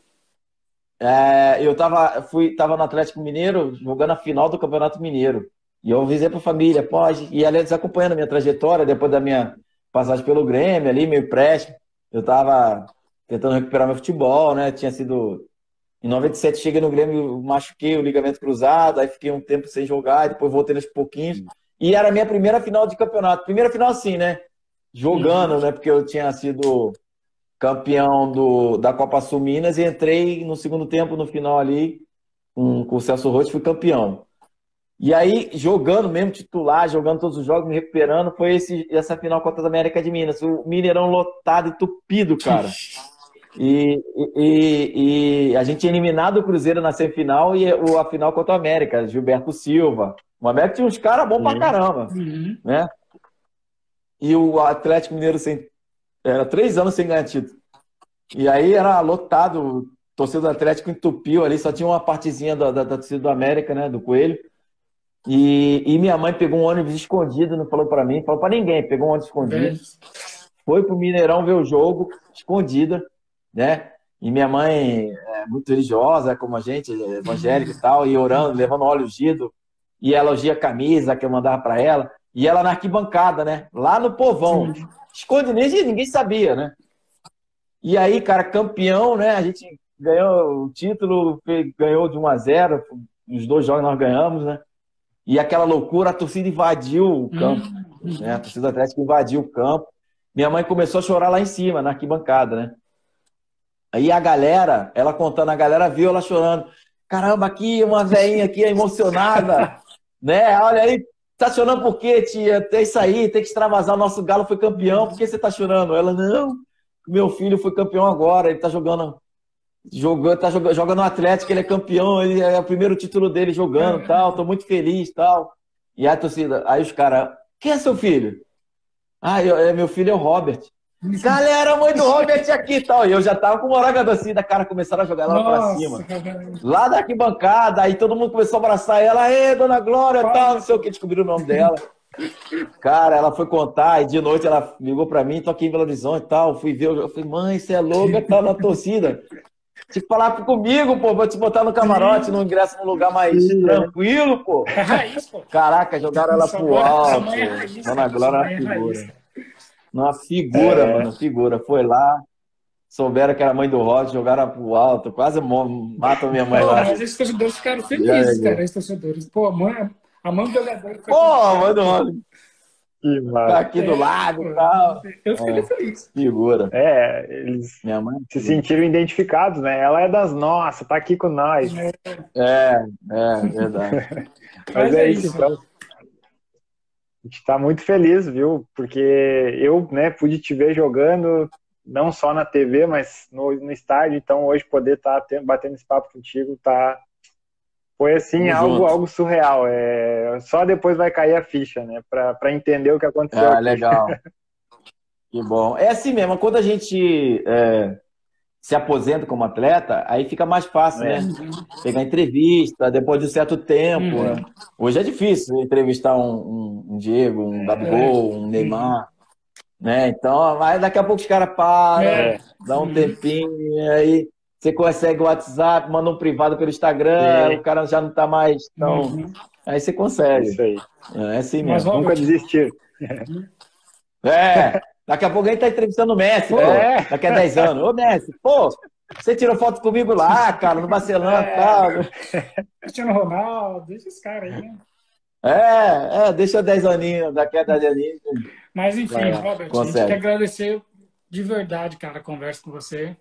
é, eu tava, fui, tava no Atlético Mineiro jogando a final do Campeonato Mineiro. E eu avisei pra família, pode. E aliás, acompanhando a minha trajetória, depois da minha passagem pelo Grêmio ali, meu empréstimo, eu tava tentando recuperar meu futebol, né? Tinha sido. Em 97 cheguei no Grêmio, machuquei o ligamento cruzado, aí fiquei um tempo sem jogar, depois voltei nos pouquinhos. E era a minha primeira final de campeonato. Primeira final, assim, né? Jogando, né? Porque eu tinha sido campeão do, da Copa Sul Minas e entrei no segundo tempo, no final ali, com, com o Celso Rotti, fui campeão. E aí, jogando mesmo titular, jogando todos os jogos, me recuperando, foi esse, essa final contra a América de Minas. O Mineirão lotado e tupido, cara. E, e, e, a gente tinha eliminado o Cruzeiro na semifinal e a final contra o América, Gilberto Silva. O América tinha uns caras bons pra caramba, uhum. né? E o Atlético Mineiro sem, era três anos sem ganhar título. E aí era lotado, o torcedor do Atlético entupiu ali, só tinha uma partezinha da, da, da torcida do América, né, do Coelho. E, e minha mãe pegou um ônibus escondido, não falou para mim, falou para ninguém, pegou um ônibus escondido. Foi pro Mineirão ver o jogo, escondida, né? E minha mãe é muito religiosa, como a gente, evangélica e tal, e orando, levando óleo ungido, e ela elogia a camisa que eu mandava para ela, e ela na arquibancada, né? Lá no povão. Sim. Esconde nem ninguém sabia, né? E aí, cara, campeão, né? A gente ganhou o título, ganhou de 1 a 0 os dois jogos nós ganhamos, né? E aquela loucura, a torcida invadiu o campo. Uhum. Né? A torcida atlética invadiu o campo. Minha mãe começou a chorar lá em cima, na arquibancada, né? Aí a galera, ela contando, a galera viu ela chorando. Caramba, aqui uma velhinha aqui emocionada, né? Olha aí, tá chorando por quê, tia? Tem isso aí, tem que extravasar. O nosso galo foi campeão, por que você tá chorando? Ela, não, meu filho foi campeão agora, ele tá jogando jogando, tá jogando, joga no Atlético, ele é campeão, ele é o primeiro título dele jogando, é. tal, tô muito feliz, tal. E a torcida, aí os caras, quem é seu filho? Ah, eu, é, meu filho é o Robert. Galera, mãe do Robert aqui e tal. E eu já tava com moral assim, da cara começaram a jogar ela pra cima. Lá da arquibancada, aí todo mundo começou a abraçar ela, ê, dona Glória, tal, não sei o que, descobriram o nome dela. Cara, ela foi contar e de noite ela ligou pra mim, tô aqui em Belo Horizonte e tal. Fui ver, eu falei, mãe, você é louca, tá na torcida. Tinha que falar comigo, pô, vou te botar no camarote, no ingresso num lugar mais Sim, tranquilo, pô. É raiz, pô. Caraca, jogaram ela pro alto. É raiz, Dona Glória é uma figura. Uma figura, é. mano, figura. Foi lá, souberam que era mãe do Rod, jogaram pro alto, quase matam minha mãe pô, lá. Mas esses torcedores ficaram felizes, cara, esses torcedores. Pô, a mãe, a mãe do jogador. Pô, a mãe do Rod. Tá aqui do lado e tal. Eu fiquei é, feliz. Figura. É, eles Minha mãe, se sentiram identificados, né? Ela é das nossas, tá aqui com nós. É, é, verdade. Mas, Mas é, é, isso, então. A gente tá muito feliz, viu? Porque eu, né, pude te ver jogando, não só na TV, mas no, no estádio. Então, hoje poder estar tá batendo esse papo contigo tá, foi assim algo, algo surreal. É, só depois vai cair a ficha, né? Para entender o que aconteceu. Ah, legal. que bom. É assim mesmo, quando a gente é, se aposenta como atleta, aí fica mais fácil, é. né? Pegar entrevista depois de um certo tempo. Uhum. Né? Hoje é difícil entrevistar um, um, um Diego, um Gabigol, um Neymar. Né? Então, mas daqui a pouco os caras param, é. dá um tempinho, e aí você consegue o WhatsApp, manda um privado pelo Instagram, Sim. o cara já não está mais. Então, uhum. aí você consegue. Isso aí. É assim mesmo. Mas, Nunca desistir. É. Daqui a pouco a gente tá entrevistando o Messi, é. daqui a 10 anos. Ô, Messi, pô, você tirou foto comigo lá, cara, no Barcelona e é. tal. Cristiano Ronaldo, deixa esse cara aí, né? É, é, deixa 10 aninhos, daqui a 10 aninhos. Mas enfim, Vai, Robert, consegue. a gente quer agradecer de verdade, cara, a conversa com você.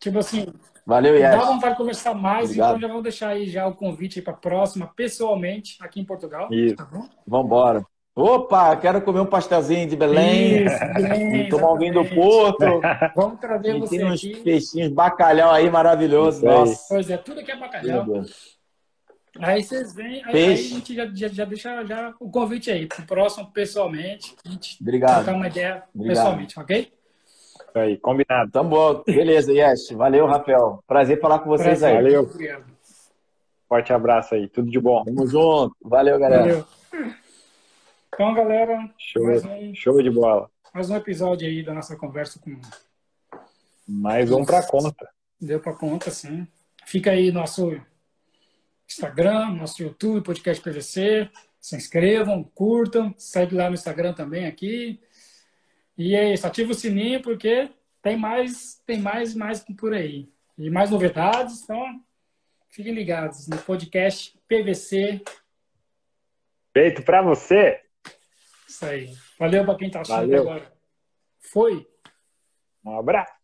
Tipo assim, Valeu, Yes. Dá vontade de conversar mais, Obrigado. então já vou deixar aí já o convite para a próxima, pessoalmente, aqui em Portugal. Isso. Tá bom? Vambora. Opa, quero comer um pastelzinho de Belém, Isso, tomar um vinho do Porto. Vamos trazer e você tem uns aqui. peixinhos, bacalhau aí maravilhoso. Nossa. Pois é, tudo aqui é bacalhau. Aí vocês vêm, aí, aí, a gente já, já, já, deixa já o convite aí, pro próximo pessoalmente. A gente Obrigado. trocar uma ideia Obrigado. pessoalmente, ok? aí, combinado. Tamo bom. Beleza, Yes. Valeu, Rafael. Prazer falar com vocês Prazer. aí. Valeu. Forte abraço aí. Tudo de bom. Tamo junto. Valeu, galera. Valeu. Então, galera, show, um, show de bola. Mais um episódio aí da nossa conversa com. Mais um para conta. Deu para conta, sim. Fica aí nosso Instagram, nosso YouTube, podcast PVC. Se inscrevam, curtam, segue lá no Instagram também aqui. E é isso, ativa o sininho porque tem mais, tem mais, mais por aí. E mais novidades, então fiquem ligados no podcast PVC. Feito para você. Isso aí. Valeu para quem está assistindo agora. Foi. Um abraço.